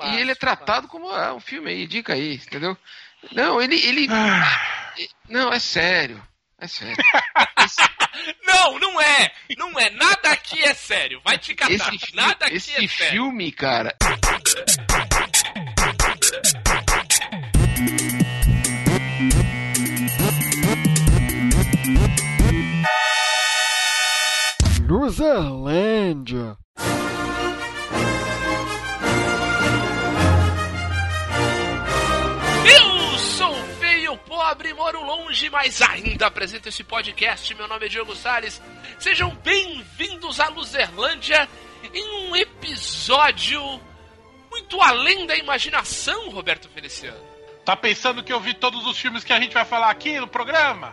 ele, e ele é tratado como ah, um filme aí, dica aí, entendeu? Não, ele. ele ah. Não, é sério. É sério. não, não é! Não é! Nada aqui é sério! Vai te catar! Esse, Nada aqui esse é sério! Esse filme, cara. Luzerlândia. Pobre, moro longe, mas ainda apresento esse podcast. Meu nome é Diogo Salles. Sejam bem-vindos à Luzerlândia em um episódio muito além da imaginação, Roberto Feliciano. Tá pensando que eu vi todos os filmes que a gente vai falar aqui no programa?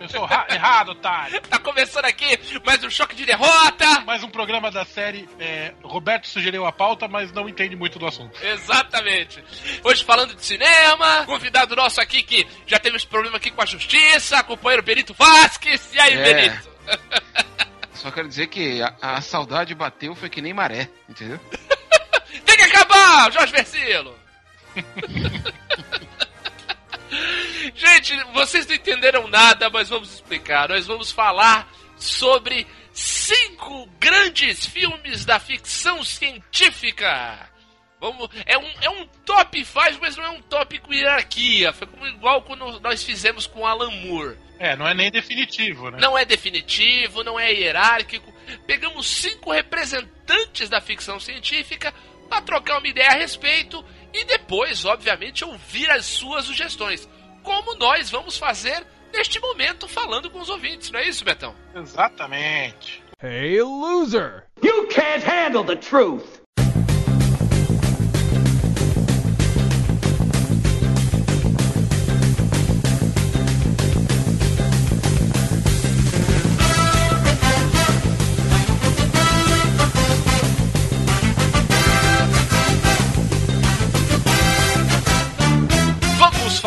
Eu sou errado, otário. Tá começando aqui mais um choque de derrota. Mais um programa da série. É, Roberto sugeriu a pauta, mas não entende muito do assunto. Exatamente. Hoje falando de cinema, convidado nosso aqui que já teve esse problema aqui com a justiça, companheiro Benito Vasquez. E aí, é. Benito? Só quero dizer que a, a saudade bateu foi que nem maré, entendeu? Tem que acabar, Jorge Versilo! Gente, vocês não entenderam nada, mas vamos explicar. Nós vamos falar sobre cinco grandes filmes da ficção científica. Vamos, é, um, é um top 5, mas não é um top com hierarquia. Foi como, igual quando nós fizemos com Alan Moore. É, não é nem definitivo, né? Não é definitivo, não é hierárquico. Pegamos cinco representantes da ficção científica para trocar uma ideia a respeito e depois, obviamente, ouvir as suas sugestões como nós vamos fazer neste momento falando com os ouvintes, não é isso, Betão? Exatamente. Hey, loser! You can't handle the truth!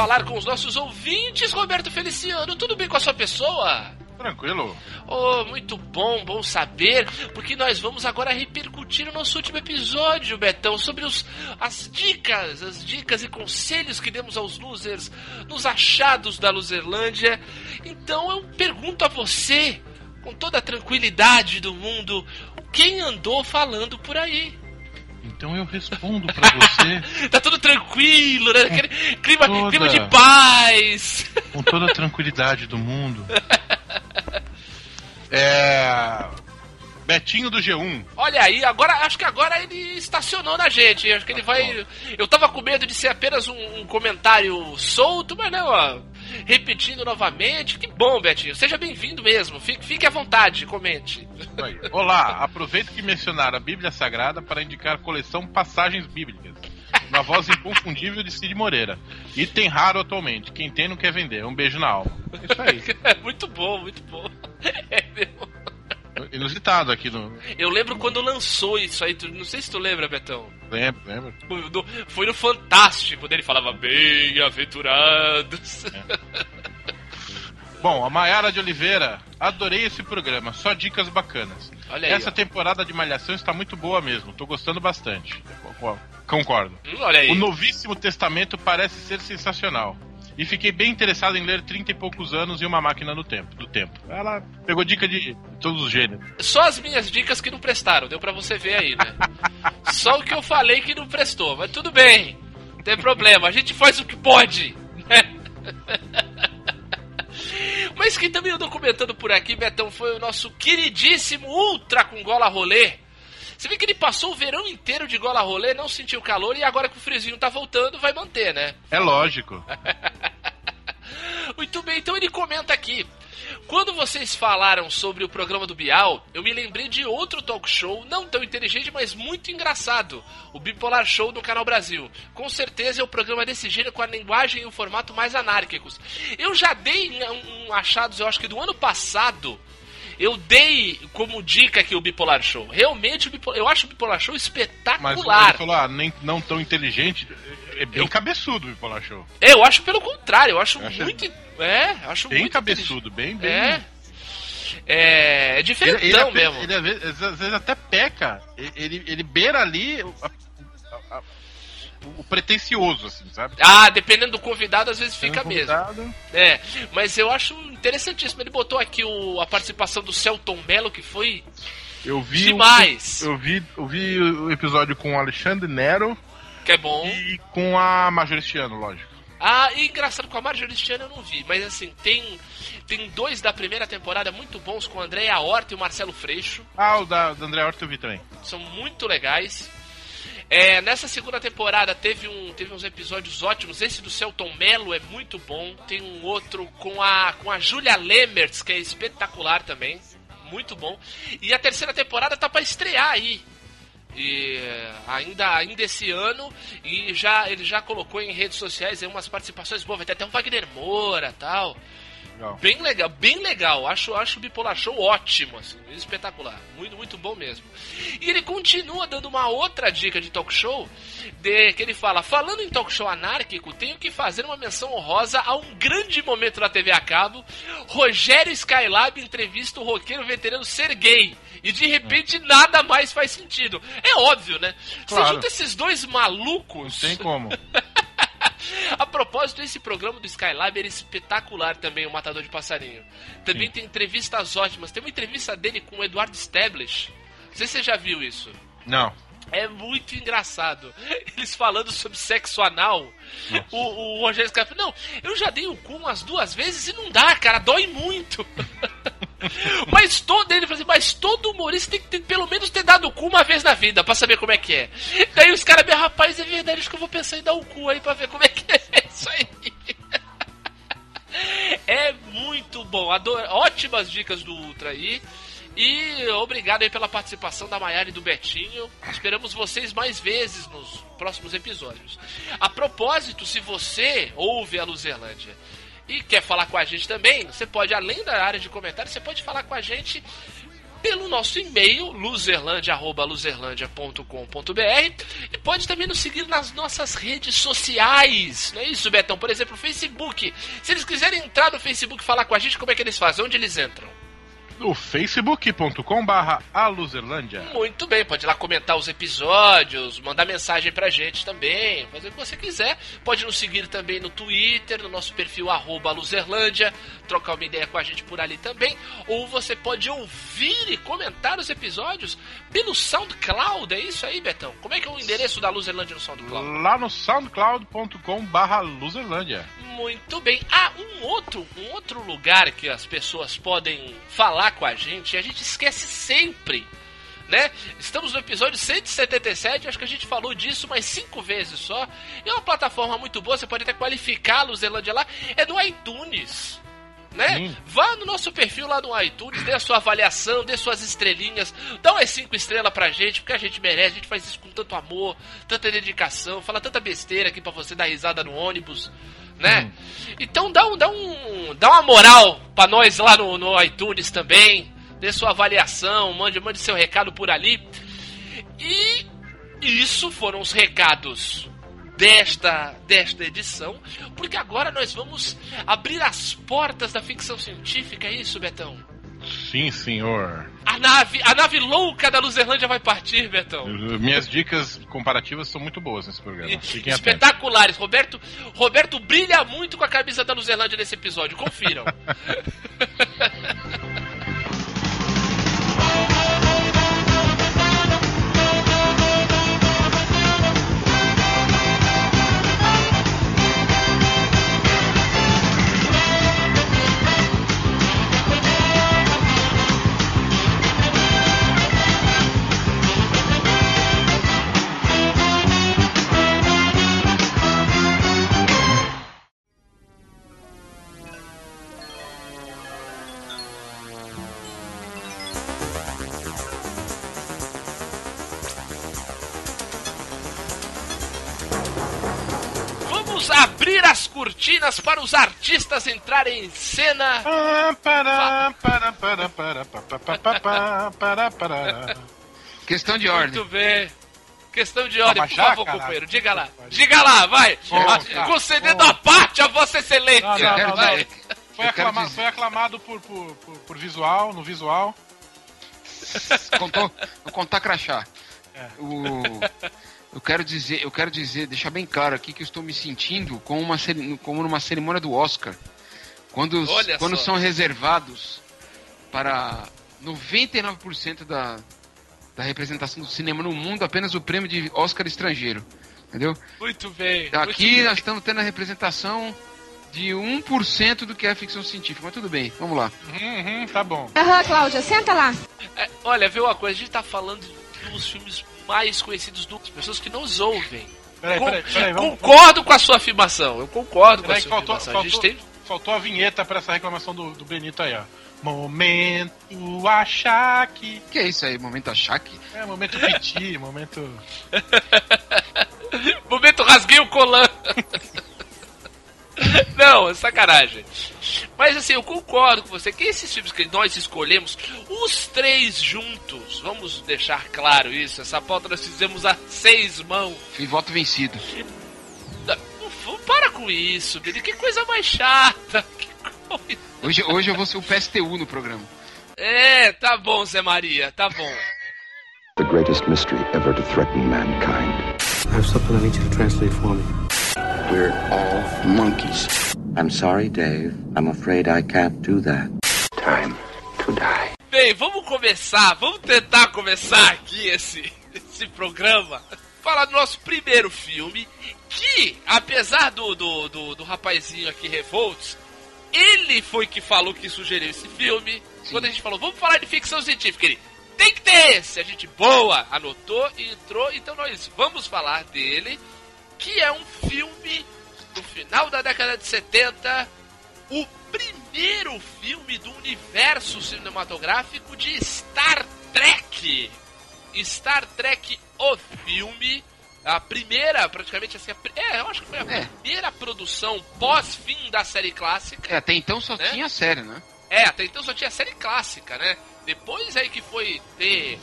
Falar com os nossos ouvintes, Roberto Feliciano. Tudo bem com a sua pessoa? Tranquilo. Oh, muito bom, bom saber, porque nós vamos agora repercutir o nosso último episódio, Betão, sobre os, as dicas, as dicas e conselhos que demos aos losers nos achados da Luzerlândia. Então eu pergunto a você, com toda a tranquilidade do mundo, quem andou falando por aí? Então eu respondo para você. tá tudo tranquilo, né? Aquele clima, toda, clima de paz. Com toda a tranquilidade do mundo. É. Betinho do G1. Olha aí, agora acho que agora ele estacionou na gente. Acho que ele vai. Eu tava com medo de ser apenas um, um comentário solto, mas não, ó repetindo novamente. Que bom, Betinho. Seja bem-vindo mesmo. Fique, fique à vontade, comente. Olá, aproveito que mencionar a Bíblia Sagrada para indicar a coleção Passagens Bíblicas. Na voz inconfundível de Cid Moreira. Item raro atualmente. Quem tem não quer vender. Um beijo na alma. É isso aí. É muito bom, muito bom. É mesmo inusitado aqui no. Eu lembro quando lançou isso aí, não sei se tu lembra, Betão. Lembro, lembro. Foi no Fantástico, quando ele falava bem-aventurados. É. Bom, a Mayara de Oliveira, adorei esse programa, só dicas bacanas. Olha aí, Essa ó. temporada de Malhação está muito boa mesmo, tô gostando bastante. Concordo. Hum, olha aí. O Novíssimo Testamento parece ser sensacional e fiquei bem interessado em ler 30 e poucos anos e uma máquina no tempo, do tempo. Ela pegou dica de todos os gêneros. Só as minhas dicas que não prestaram, deu para você ver aí, né? Só o que eu falei que não prestou, mas tudo bem. Não tem problema, a gente faz o que pode. Né? Mas quem também andou comentando por aqui, Betão, foi o nosso queridíssimo Ultra com gola rolê. Você vê que ele passou o verão inteiro de gola rolê, não sentiu calor e agora que o friozinho tá voltando, vai manter, né? É lógico. Muito bem, então ele comenta aqui. Quando vocês falaram sobre o programa do Bial, eu me lembrei de outro talk show, não tão inteligente, mas muito engraçado. O Bipolar Show no Canal Brasil. Com certeza é o programa desse gênero com a linguagem e o formato mais anárquicos. Eu já dei um, um achados, eu acho que do ano passado, eu dei como dica aqui o Bipolar Show. Realmente, o Bipolar, eu acho o Bipolar Show espetacular. Mas ele falou, ah, nem, não tão inteligente, é bem eu, cabeçudo o Bipolar Show. É, eu acho pelo contrário, eu acho, eu acho muito... É, acho bem muito cabeçudo, bem, bem... É. É, é diferentão ele, ele, mesmo. Ele, às vezes até peca. Ele, ele beira ali o pretencioso, assim, sabe? Ah, dependendo do convidado, às vezes fica mesmo. É, mas eu acho interessantíssimo. Ele botou aqui o, a participação do Celton Mello, que foi Eu vi. demais. O, eu, vi, eu vi o episódio com o Alexandre Nero Que é bom. e com a Majoristiano, lógico. Ah, e engraçado, com a Marjorie Stiano eu não vi, mas assim, tem, tem dois da primeira temporada muito bons com o André Horta e o Marcelo Freixo. Ah, o da, da André Horta eu vi também. São muito legais. É, nessa segunda temporada teve, um, teve uns episódios ótimos. Esse do Celton Mello é muito bom. Tem um outro com a, com a Julia Lemertz, que é espetacular também. Muito bom. E a terceira temporada tá pra estrear aí. E é, ainda, ainda esse ano. E já ele já colocou em redes sociais umas participações boas. Vai ter até um Wagner Moura tal. Legal. Bem legal, bem legal. Acho, acho o Bipolar Show ótimo, assim, espetacular. Muito, muito bom mesmo. E ele continua dando uma outra dica de talk show, de, que ele fala, falando em talk show anárquico, tenho que fazer uma menção honrosa a um grande momento na TV a cabo. Rogério Skylab entrevista o roqueiro veterano Sergei. E de repente nada mais faz sentido. É óbvio, né? Você Claro. junta esses dois malucos. Tem como. A propósito, esse programa do Skylab era espetacular também, o Matador de Passarinho. Também Sim. tem entrevistas ótimas. Tem uma entrevista dele com o Eduardo Stablish. Não sei se você já viu isso. Não. É muito engraçado. Eles falando sobre sexo anal. O, o Rogério Scarpa, não, eu já dei o cu umas duas vezes e não dá, cara, dói muito. mas todo ele assim, mas todo humorista tem que ter, pelo menos ter dado o cu uma vez na vida pra saber como é que é. Daí os caras, rapaz, é verdade, acho que eu vou pensar em dar o cu aí pra ver como é que é isso aí. É muito bom, adoro, ótimas dicas do Ultra aí. E obrigado aí pela participação da Maiara e do Betinho. Esperamos vocês mais vezes nos próximos episódios. A propósito, se você ouve a Luzerlândia e quer falar com a gente também, você pode, além da área de comentários, você pode falar com a gente pelo nosso e-mail, luzerlandia.luzerlandia.com.br e pode também nos seguir nas nossas redes sociais. Não é isso, Betão? Por exemplo, o Facebook. Se eles quiserem entrar no Facebook e falar com a gente, como é que eles fazem? Onde eles entram? No facebook.com barra aluzerlândia. Muito bem, pode ir lá comentar os episódios, mandar mensagem pra gente também, fazer o que você quiser. Pode nos seguir também no Twitter, no nosso perfil arroba Luzerlândia, trocar uma ideia com a gente por ali também. Ou você pode ouvir e comentar os episódios pelo SoundCloud, é isso aí, Betão? Como é que é o endereço da Luzerlândia no SoundCloud? Lá no soundcloud.com barra luzerlândia. Muito bem. Ah, um outro, um outro lugar que as pessoas podem falar com a gente, a gente esquece sempre, né? Estamos no episódio 177, acho que a gente falou disso mais cinco vezes só. E é uma plataforma muito boa, você pode até qualificar a Luzelândia lá, é do iTunes. Né? Vá no nosso perfil lá no iTunes, dê a sua avaliação, dê suas estrelinhas, dá umas cinco estrelas pra gente, porque a gente merece, a gente faz isso com tanto amor, tanta dedicação, fala tanta besteira aqui pra você dar risada no ônibus, né? Então dá um, dá um, dá uma moral pra nós lá no, no iTunes também, dê sua avaliação, mande, mande seu recado por ali. E isso foram os recados desta, desta edição, porque agora nós vamos abrir as portas da ficção científica, é isso, Betão? Sim, senhor. A nave, a nave louca da Luzerlândia vai partir, Betão. Minhas dicas comparativas são muito boas nesse programa. Fiquem atentos. Espetaculares. Roberto, Roberto brilha muito com a camisa da Luzerlândia nesse episódio, confiram. para os artistas entrarem em cena. Questão de ordem. Muito bem. Questão de ordem, por favor, companheiro. Diga lá. Diga lá, vai. Ah, Concedendo a parte a Vossa Excelência. Foi, aclamado, foi aclamado por, por, visual, no visual. Contou, no contar crachá. É. O... Eu quero dizer, eu quero dizer, deixar bem claro aqui que eu estou me sentindo como, uma, como numa cerimônia do Oscar. Quando, Olha quando só. são reservados para 99% da, da representação do cinema no mundo apenas o prêmio de Oscar estrangeiro. Entendeu? Muito bem. Aqui muito bem. nós estamos tendo a representação de 1% do que é ficção científica. Mas tudo bem, vamos lá. Uhum, tá bom. Aham, Cláudia, senta lá. É, olha, vê uma coisa, a gente tá falando dos filmes mais conhecidos das pessoas que nos ouvem. Peraí, peraí, peraí. Vamos, Concordo com a sua afirmação. Eu concordo com a peraí, sua que faltou, afirmação. A gente faltou, tem. faltou a vinheta pra essa reclamação do, do Benito aí, ó. Momento achaque. que é isso aí? Momento achaque? É, momento piti, momento. Momento rasguei o colan. Não, é sacanagem. Mas assim, eu concordo com você que esses filmes que nós escolhemos, os três juntos, vamos deixar claro isso, essa pauta nós fizemos a seis mãos. Fui voto vencido. Não, não para com isso, Billy, que coisa mais chata. Que coisa. Hoje, hoje eu vou ser o PSTU no programa. É, tá bom, Zé Maria, tá bom. The greatest mystery ever to threaten mankind. I have something I need you to translate for me. We're all monkeys. I'm sorry, Dave. I'm afraid I can't do that. Time to die. Bem, vamos começar, vamos tentar começar aqui esse, esse programa. Falar do nosso primeiro filme, que, apesar do, do, do, do rapazinho aqui, Revolts, ele foi que falou que sugeriu esse filme. Quando a gente falou, vamos falar de ficção científica, ele tem que ter esse. A gente, boa, anotou e entrou, então nós vamos falar dele, que é um filme do final da década de 70, o primeiro filme do universo cinematográfico de Star Trek. Star Trek, o filme. A primeira, praticamente assim, é, eu acho que foi a É. primeira produção pós-fim da série clássica. É, até então só Né? tinha série, né? É, até então só tinha série clássica, né? Depois aí que foi ter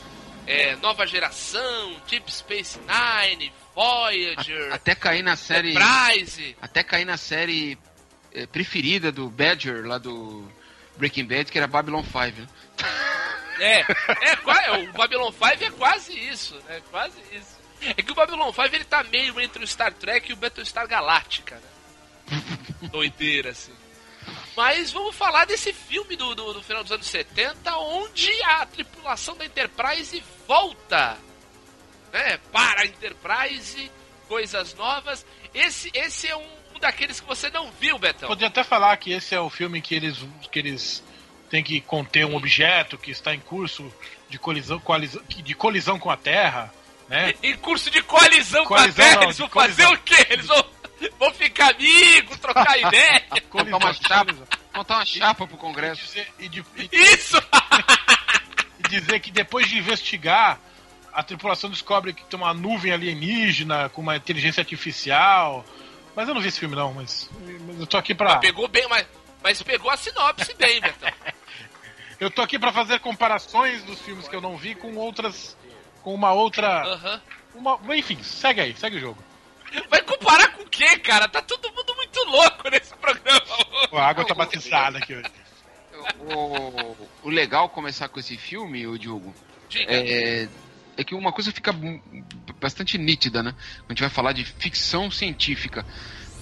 é, nova geração, Deep Space Nine, Voyager, Até cair na série. Enterprise. Até cair na série eh, preferida do Badger, lá do Breaking Bad, que era Babylon 5. Né? É, é, é, o Babylon 5 é quase isso, né? Quase isso. É que o Babylon 5 ele tá meio entre o Star Trek e o Battlestar Galactica, né? Doideira, assim. Mas vamos falar desse filme do, do, do final dos anos 70, onde a tripulação da Enterprise volta, né? Para a Enterprise, coisas novas. Esse, esse é um, um daqueles que você não viu, Betão. Podia até falar que esse é o filme que eles, que eles têm que conter um objeto que está em curso de colisão, colisão, de colisão com a Terra, né? Em curso de coalizão, com a Terra, não, eles vão fazer colisão. o quê? Eles vão, vão ficar amigos, trocar ideia. Montar uma chapa, montar uma chapa pro Congresso. Dizer- e, de- e- Isso! e dizer que depois de investigar, a tripulação descobre que tem uma nuvem alienígena com uma inteligência artificial. Mas eu não vi esse filme não, mas, mas eu tô aqui pra. Pegou bem, mas, mas pegou a sinopse bem, Betão. Eu tô aqui pra fazer comparações dos filmes que eu não vi com outras. com uma outra. Uma, enfim, segue aí, segue o jogo. Vai comparar com o quê, cara? Tá todo mundo muito louco nesse programa. Pô, a água tá batizada aqui hoje. O, o legal começar com esse filme, o Diogo, é, é que uma coisa fica bastante nítida, né? Quando a gente vai falar de ficção científica.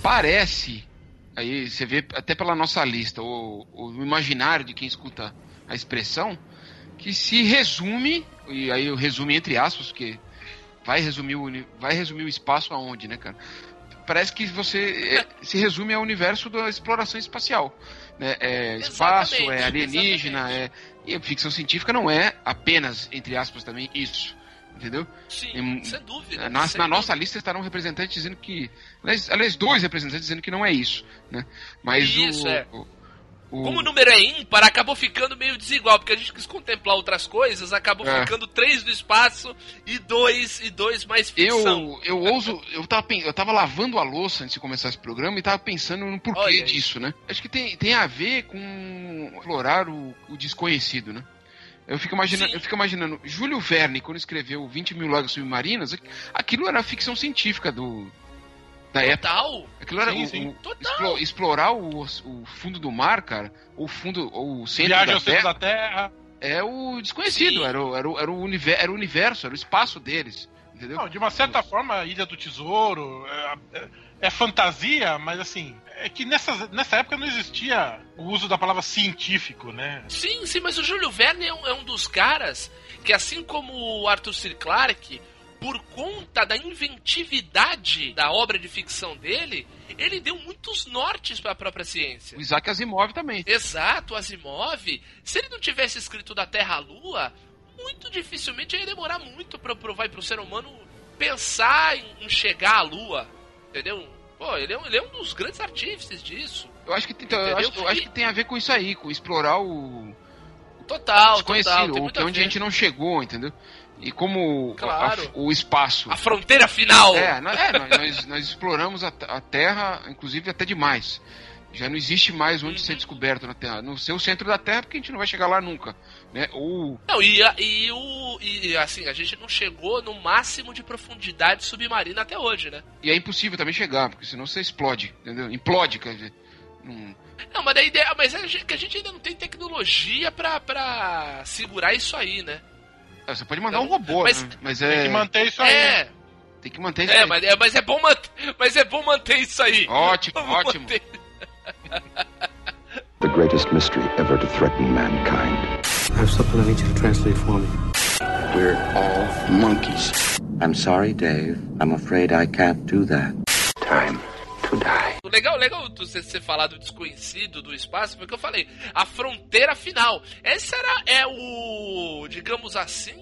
Parece, aí você vê até pela nossa lista, o, o imaginário de quem escuta a expressão, que se resume, e aí eu resumo entre aspas, porque vai resumir o, vai resumir o espaço aonde, né, cara? Parece que você é, se resume ao universo da exploração espacial. Né? É espaço, é Exatamente, alienígena, é. E a ficção científica não é apenas, entre aspas, também isso. Entendeu? Sim, em- sem dúvida. Na, na sem nossa dúvida. lista estarão representantes dizendo que. Aliás, aliás, dois representantes dizendo que não é isso. Né? Mas Isso, o, é. o, o- Como o número é ímpar, acabou ficando meio desigual, porque a gente quis contemplar outras coisas, acabou É. ficando três do espaço e dois e dois mais ficção. Eu, eu ouso. Eu tava, eu tava lavando a louça antes de começar esse programa e tava pensando no porquê Olha aí. disso, né? Acho que tem, tem a ver com explorar o, o desconhecido, né? Eu fico, imaginando, Sim. eu fico imaginando, Júlio Verne, quando escreveu 20 mil léguas submarinas, aquilo era ficção científica do, da época. Total. Aquilo era Sim, o- sim. o- Total. explo- explorar o, o fundo do mar, cara, o fundo, ou o centro Viagem da ao centro Terra, da Terra. é o desconhecido, era o, era, o, era, o univer- era o universo, era o espaço deles. Entendeu? Não, de uma certa forma, a Ilha do Tesouro é, é- é fantasia, mas assim, é que nessa, nessa época não existia o uso da palavra científico, né? Sim, sim, mas o Júlio Verne é um, é um dos caras que, assim como o Arthur C. Clarke, por conta da inventividade da obra de ficção dele, ele deu muitos nortes para a própria ciência. O Isaac Asimov também. Exato, o Asimov, se ele não tivesse escrito da Terra à Lua, muito dificilmente ia demorar muito para provar para o ser humano pensar em, chegar à Lua, entendeu? Pô, ele é, um, ele é um dos grandes artífices disso. Eu acho que, tem- eu acho, eu acho que tem a ver com isso aí, com explorar o Total, desconhecido, total. Tem muito que é onde a gente não chegou, entendeu? E como Claro. a- o espaço. A fronteira final! É, nós, é, nós- nós, exploramos a, a Terra, inclusive até demais. Já não existe mais onde Uhum. ser descoberto na Terra. No seu centro da Terra, porque a gente não vai chegar lá nunca. Né? Ou. Não, e, e o. E assim, a gente não chegou no máximo de profundidade submarina até hoje, né? E é impossível também chegar, porque senão você explode, entendeu? Implode, quer dizer. Não- Não, mas a ideia. Mas é que a gente ainda não tem tecnologia pra, pra segurar isso aí, né? É, Você pode mandar Não, um robô, mas- né? Mas Tem é. que manter isso aí. né? É, Tem que manter isso é, aí. mas é, mas é bom manter. Mas é bom manter isso aí. Ótimo, Vamos ótimo. manter. The greatest mystery ever to threaten mankind. I have something I need you to translate for me. We're all monkeys. I'm sorry, Dave. I'm afraid I can't do that. Time legal, legal você você falar do desconhecido do espaço, porque eu falei, a fronteira final. Esse era, é o, digamos assim,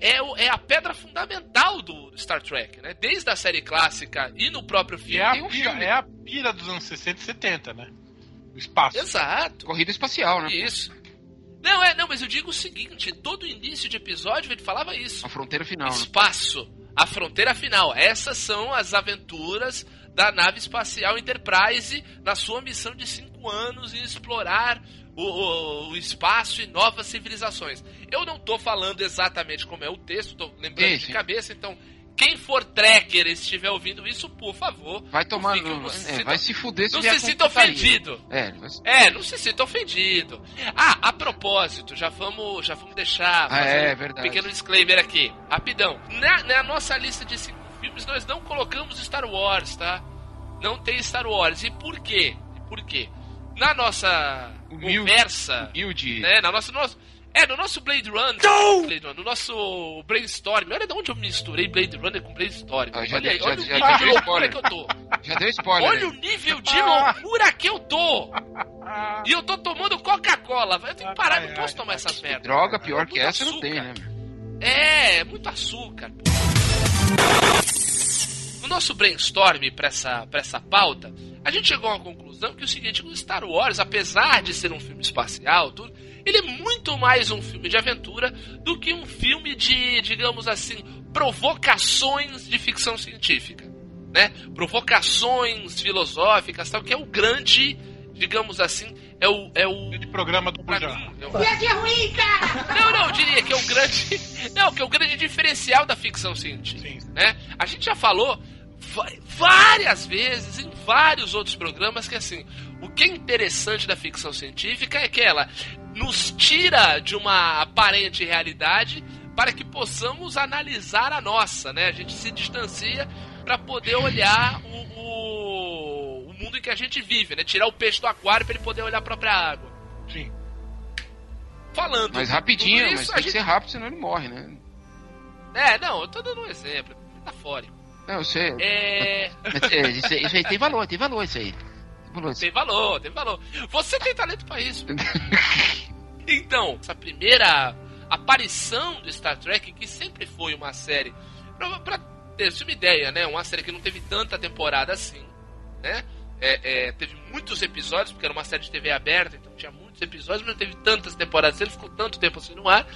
é, o- é a pedra fundamental do Star Trek, né? Desde a série clássica e no próprio filme. é a, um pira, filme. é a pira dos anos 60 e 70, né? O espaço. Exato. Corrida espacial, né? Isso. Não, é, não, mas eu digo o seguinte, todo início de episódio ele falava isso. A fronteira final, né? Espaço, a fronteira final. Essas são as aventuras da nave espacial Enterprise na sua missão de cinco anos em explorar o, o- o espaço e novas civilizações. Eu não tô falando exatamente como é o texto, tô lembrando Sim, de sim. cabeça, então quem for tracker e estiver ouvindo isso, por favor, Vai tomar. fique- não se é, sinta- vai se fuder se não se sinta ofendido. É, se- É, não se sinta ofendido. Ah, a propósito, já vamos, já vamos deixar Ah, é, um verdade. pequeno disclaimer aqui, rapidão. Na, na nossa lista de cinco filmes, nós não colocamos Star Wars, tá? Não tem Star Wars. E por quê? Por quê? Na nossa Humilde. conversa, Humilde. né, na nossa, nosso, é, no nosso Blade Runner, Blade Runner, no nosso Brainstorm, olha de onde eu misturei Blade Runner com Brainstorm. Ah, já olha aí, deu- olha já- o já nível de loucura spoiler. que eu tô. Já deu spoiler. Olha o nível de loucura que eu tô. E eu tô tomando Coca-Cola. Eu tenho que parar, Ai, não posso ai, tomar ai, essas que merdas. Droga pior É que essa não tem, açúcar. né? É, é muito açúcar. pô. No nosso brainstorm pra essa, pra essa pauta, a gente chegou a uma conclusão que é o seguinte, o Star Wars, apesar de ser um filme espacial, tudo, ele é muito mais um filme de aventura do que um filme de, digamos assim, provocações de ficção científica. Né? Provocações filosóficas, tal, que é o grande, digamos assim, é o, é o de programa do Buja. mim, é o- Não, não, eu diria que é o grande. Não, que é o grande diferencial da ficção científica. Sim. Né? A gente já falou várias vezes em vários outros programas que assim, o que é interessante da ficção científica é que ela nos tira de uma aparente realidade para que possamos analisar a nossa, né? A gente se distancia para poder olhar o, o, o mundo em que a gente vive, né? Tirar o peixe do aquário para ele poder olhar a própria água Sim. falando. Mas rapidinho, tudo mas isso, tem a que gente... ser rápido, senão ele morre, né? É, não, eu tô dando um exemplo. Metafórico. Não, sei. É. Mas, é, isso, aí- isso aí tem valor, tem valor isso aí. Tem valor. Tem valor, tem valor. Você tem talento pra isso. Então, essa primeira aparição do Star Trek, que sempre foi uma série. Pra, pra ter uma ideia, né? Uma série que não teve tanta temporada assim, né? É, é, teve muitos episódios, porque era uma série de TV aberta, então tinha muitos episódios, mas não teve tantas temporadas, ele ficou tanto tempo assim no ar.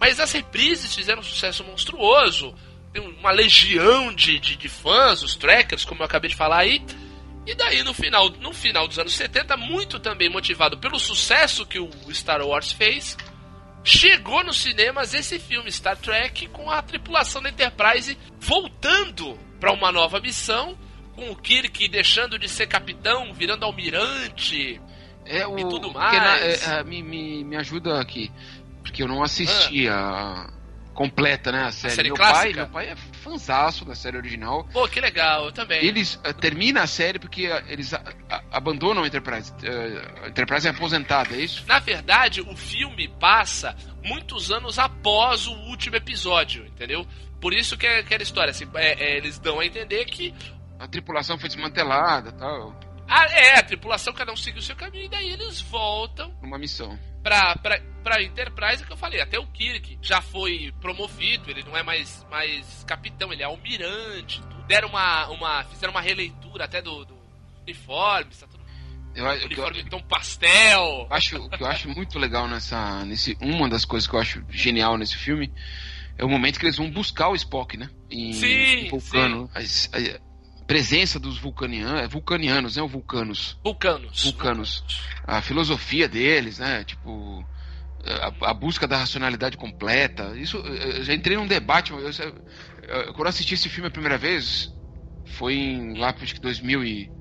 Mas as reprises fizeram um sucesso monstruoso. Tem uma legião de, de, de fãs, os trackers, como eu acabei de falar aí. E daí, no final, no final dos anos 70, muito também motivado pelo sucesso que o Star Wars fez, chegou nos cinemas esse filme Star Trek com a tripulação da Enterprise voltando para uma nova missão, com o Kirk deixando de ser capitão, virando almirante. É o, E tudo porque na- mais. é, é, me, me, me ajuda aqui. Porque eu não assisti a completa, né? A série. série meu clássica? pai, meu pai é fanzaço da série original. Pô, que legal, eu também. Eles uh, termina a série porque uh, eles a, a, abandonam a Enterprise. Uh, a Enterprise é aposentada, é isso? Na verdade, o filme passa muitos anos após o último episódio, entendeu? Por isso que é aquela história, assim, é, é, eles dão a entender que. A tripulação foi desmantelada tal. Ah, é, a tripulação cada um segue o seu caminho e daí eles voltam. Numa missão. Pra, pra, pra Enterprise, que eu falei, até o Kirk já foi promovido, ele não é mais, mais capitão, ele é almirante. Deram uma, uma. Fizeram uma releitura até do, do uniforme, tá tudo. Eu, eu, uniforme eu, tom pastel. Acho, o que eu acho muito legal nessa. Nesse, uma das coisas que eu acho genial nesse filme é o momento que eles vão buscar o Spock, né? Em, sim, em Vulcano. Sim. A, a, presença dos vulcanianos, vulcanianos, né? Vulcanos. Vulcanos. Vulcanos. A filosofia deles, né? Tipo. A, a, busca da racionalidade completa. Isso, eu já entrei num debate. Eu, eu, eu, quando assisti esse filme a primeira vez, foi em lá, acho que 2000 e,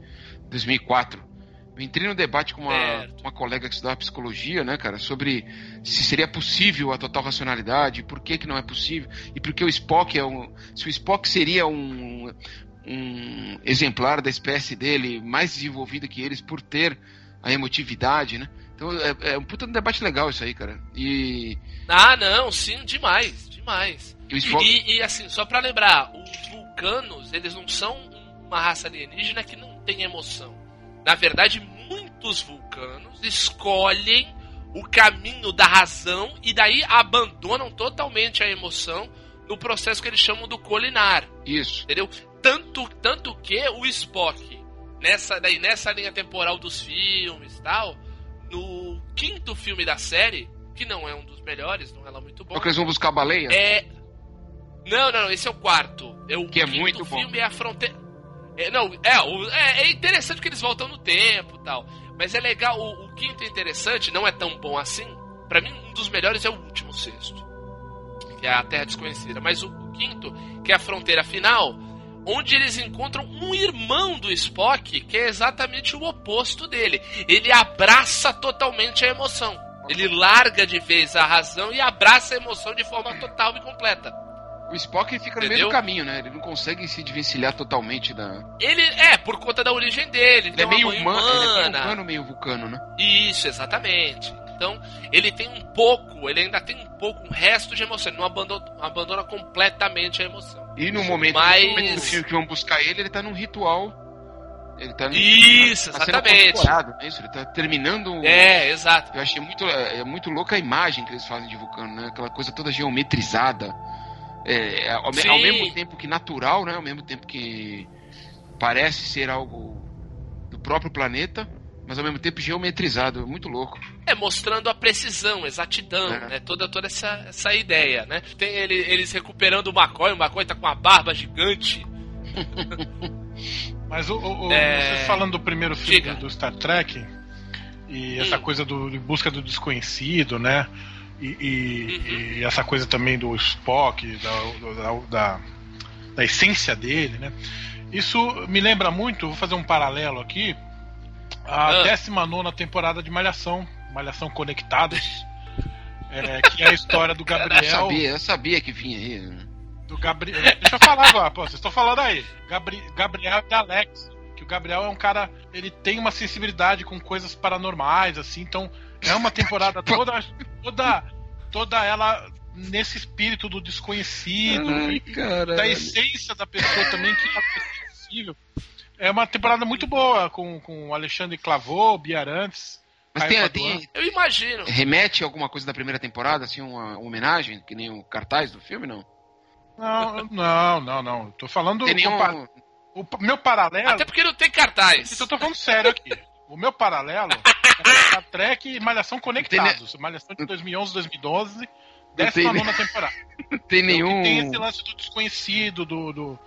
2004. Eu entrei no debate com uma, uma colega que estudava psicologia, né, cara, sobre se seria possível a total racionalidade, por que, que não é possível, e por que o Spock é um. Se o Spock seria um, um exemplar da espécie dele mais desenvolvida que eles por ter a emotividade, né? Então é, é um puta debate legal isso aí, cara. E. Ah, não, sim, demais, demais. E, e, e assim, só para lembrar, os vulcanos, eles não são uma raça alienígena que não tem emoção. Na verdade, muitos vulcanos escolhem o caminho da razão e daí abandonam totalmente a emoção no processo que eles chamam do colinar. Isso. Entendeu? Tanto, tanto que o Spock, nessa, daí, nessa linha temporal dos filmes e tal, no quinto filme da série, que não é um dos melhores, não é lá muito bom. Porque eles vão buscar a baleia? É. Não, não, esse é o quarto. É o que é muito filme bom. é a fronteira. É, não, é, é, é, interessante que eles voltam no tempo tal. Mas é legal, o, o quinto é interessante, não é tão bom assim. Para mim, um dos melhores é o último sexto. Que é a Terra Desconhecida. Mas o, o quinto, que é a fronteira final, onde eles encontram um irmão do Spock, que é exatamente o oposto dele. Ele abraça totalmente a emoção. Ele larga de vez a razão e abraça a emoção de forma total e completa. O Spock fica no Entendeu? meio do caminho, né? Ele não consegue se desvencilhar totalmente da. Ele é, por conta da origem dele. Ele, Ele tem é meio humano, ele é meio humana. humano, meio vulcano, né? Isso, exatamente. Então, ele tem um pouco, ele ainda tem um pouco, um resto de emoção. Ele não abandona, abandona completamente a emoção. E no momento, Mas- no momento do filme que vão buscar ele, ele tá num ritual. Ele tá Isso, tá sendo exatamente. condecorado, né? Isso, ele tá terminando. o- É, exato. Eu achei muito, é, é muito louca a imagem que eles fazem de vulcano, né? Aquela coisa toda geometrizada. É, é, ao, me- ao mesmo tempo que natural, né? Ao mesmo tempo que parece ser algo do próprio planeta, mas ao mesmo tempo geometrizado. Muito louco. É, mostrando a precisão, exatidão, É. né? Toda, toda essa, essa ideia, né? Tem ele- eles recuperando o McCoy, o McCoy tá com uma barba gigante. Mas o, o- o- É. vocês falando do primeiro filme Diga. do Star Trek e essa Hum. coisa do, de busca do desconhecido, né? E, e- Uhum. e essa coisa também do Spock, da, da, da, da essência dele, né? Isso me lembra muito, vou fazer um paralelo aqui, a Ah. 19 temporada de Malhação, Malhação Conectados, é, que é a história do Eu Gabriel. sabia, eu sabia que vinha aí. né? Do Gabriel. Deixa eu falar agora, pô, vocês estão falando aí. Gabri... Gabriel e Alex. Que o Gabriel é um cara. Ele tem uma sensibilidade com coisas paranormais, assim, então é uma temporada toda. toda. toda ela nesse espírito do desconhecido, e da essência da pessoa também, que é sensível. É uma temporada muito boa, com, com o Alexandre Clavô, Bia Arantes. Mas tem, tem, Eu imagino. remete a alguma coisa da primeira temporada, assim, uma, uma homenagem, que nem o cartaz do filme, não? Não, não, não, não. Tô falando. Tem nenhum. O meu paralelo. Até porque não tem cartaz. Então, eu tô falando sério aqui. O meu paralelo é Star Trek e Malhação Conectados. Malhação de 2011, 2012, tem 19 temporada. Não tem nenhum. Tem esse lance do desconhecido, do. do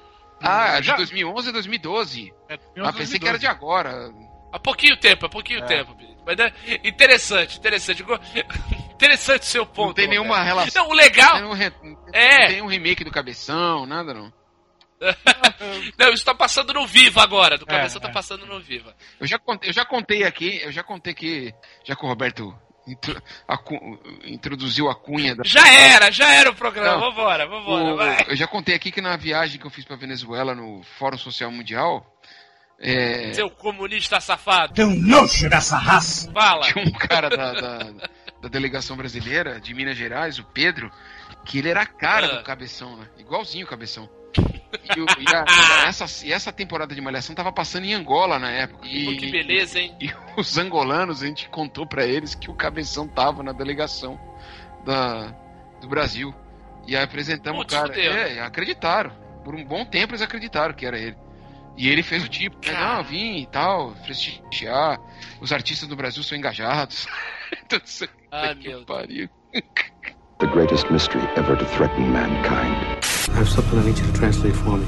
Ah, do- de já- 2011 a 2012. é, 2011, Ah, pensei que era de agora. Há pouquinho tempo, há pouquinho tempo, Pedro. Mas é interessante, interessante. Interessante o seu ponto. Não tem nenhuma relação. Não, o legal. Não, re- É. não tem um remake do Cabeção, nada não. Não, isso tá passando no Viva agora. Do É, cabeça tá é. passando no Viva. Eu já contei, eu já contei aqui, eu já contei aqui, já que o Roberto intro- a cu- introduziu a cunha da. Já era, já era o programa. Não. Vambora, vambora, O- vai. eu já contei aqui que na viagem que eu fiz pra Venezuela no Fórum Social Mundial, é, Seu comunista safado. Tenho nojo dessa raça. Fala. tinha um cara da, da, da delegação brasileira de Minas Gerais, o Pedro, que ele era a cara Ah. do Cabeção, né? Igualzinho o Cabeção. E, o- e a- essa, e essa temporada de Malhação tava passando em Angola na época. E, Pô, que beleza, hein? e os angolanos, a gente contou pra eles que o Cabeção tava na delegação da, do Brasil. E aí apresentamos Putz, o cara. É, acreditaram. Por um bom tempo eles acreditaram que era ele. E ele fez o tipo, né, não, vim e tal, prestigiar. Os artistas do Brasil são engajados. Então, que meu pariu. The greatest mystery ever to threaten mankind. I have something I need you to translate for me.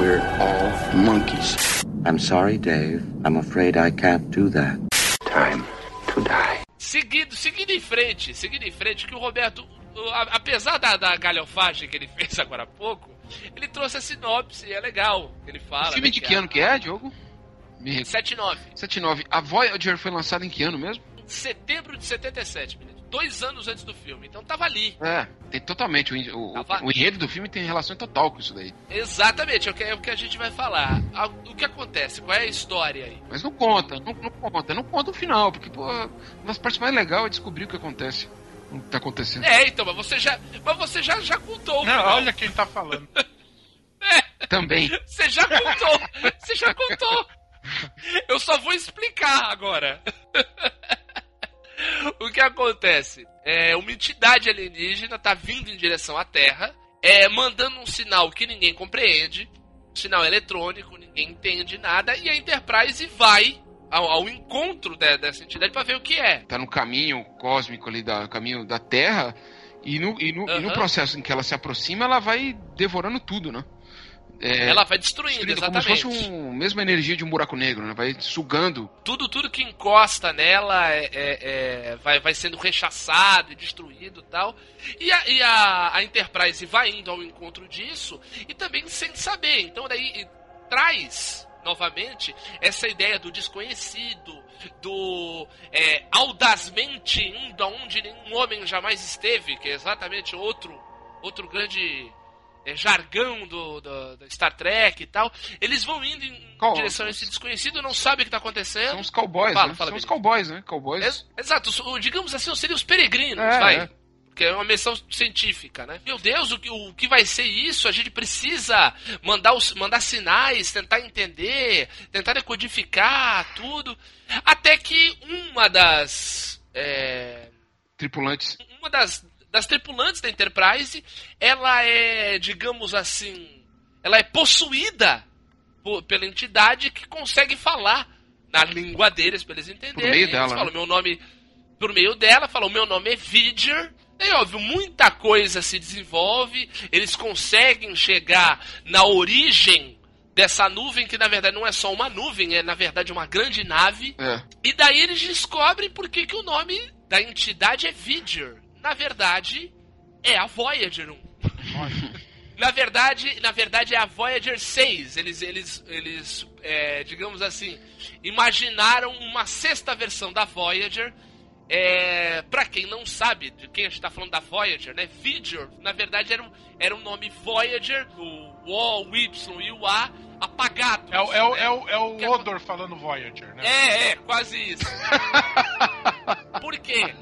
We're all monkeys. I'm sorry, Dave. I'm afraid I can't do that. Time to die. Seguindo, seguindo em frente, seguindo em frente, que o Roberto, apesar da, da galhofagem que ele fez agora há pouco, ele trouxe a sinopse, e é legal. Ele fala. O filme né, de que que a- ano que é, Diogo? Me recordo. 79. 79. A Voyager foi lançada em que ano mesmo? Setembro de 77, menino. Dois anos antes do filme. Então tava ali. É, tem totalmente. O, Tava- o enredo do filme tem relação total com isso daí. Exatamente, é o que, é o que a gente vai falar. O que acontece? Qual é a história aí? Mas não conta, não, não conta, não conta o final, porque, pô, uma das partes mais legais é descobrir o que acontece. O que tá acontecendo. É, então, mas você já. Mas você já, já contou o Não, final. olha quem tá falando. Também. Você já contou! Você já contou! Eu só vou explicar agora. o que acontece? É, uma entidade alienígena tá vindo em direção à Terra, é, mandando um sinal que ninguém compreende, um sinal eletrônico, ninguém entende nada, e a Enterprise vai ao, ao encontro de- dessa entidade para ver o que é. Tá no caminho cósmico ali, da, caminho da Terra, e no, e, no, e no processo em que ela se aproxima, ela vai devorando tudo, né? É, Ela vai destruindo, destruindo como exatamente. se fosse um, mesma energia de um buraco negro, né? Vai sugando. tudo tudo que encosta nela é, é- é- vai, vai sendo rechaçado e destruído e tal. E, a, e a, a Enterprise vai indo ao encontro disso e também sem saber. Então daí traz novamente essa ideia do desconhecido, do é, audazmente indo aonde nenhum homem jamais esteve, que é exatamente outro, outro grande é, jargão do, do, do Star Trek e tal. Eles vão indo em Qual? direção a esse desconhecido, não sabe o que tá acontecendo. São os cowboys, Fala, né? fala, São os cowboys, né? Cowboys. Ex- Exato, digamos assim, seriam os peregrinos, É, vai. é. Porque é uma missão científica, né? Meu Deus, o que, o que vai ser isso? A gente precisa mandar, os, mandar sinais, tentar entender, tentar decodificar tudo. Até que uma das. é, Tripulantes. uma das, das tripulantes da Enterprise, ela é, digamos assim, ela é possuída po- pela entidade que consegue falar na língua deles, pra eles entenderem. Por meio Eles dela, falam, né? meu nome, por meio dela, falam, meu nome é Vidger. E óbvio, muita coisa se desenvolve, eles conseguem chegar na origem dessa nuvem, que na verdade não é só uma nuvem, é na verdade uma grande nave. É. E daí eles descobrem por que, que o nome da entidade é Vidger. Na verdade, é a Voyager 1. na verdade, na verdade é a Voyager 6. Eles, eles, eles é, digamos assim, imaginaram uma sexta versão da Voyager. É, pra quem não sabe de quem a gente tá falando da Voyager, né? Vidger, na verdade, era um, era um nome Voyager, o O, o Y e o A apagados. É, o- é, né? é, o- é o é- Odor falando Voyager, né? É, é, quase isso. Por quê?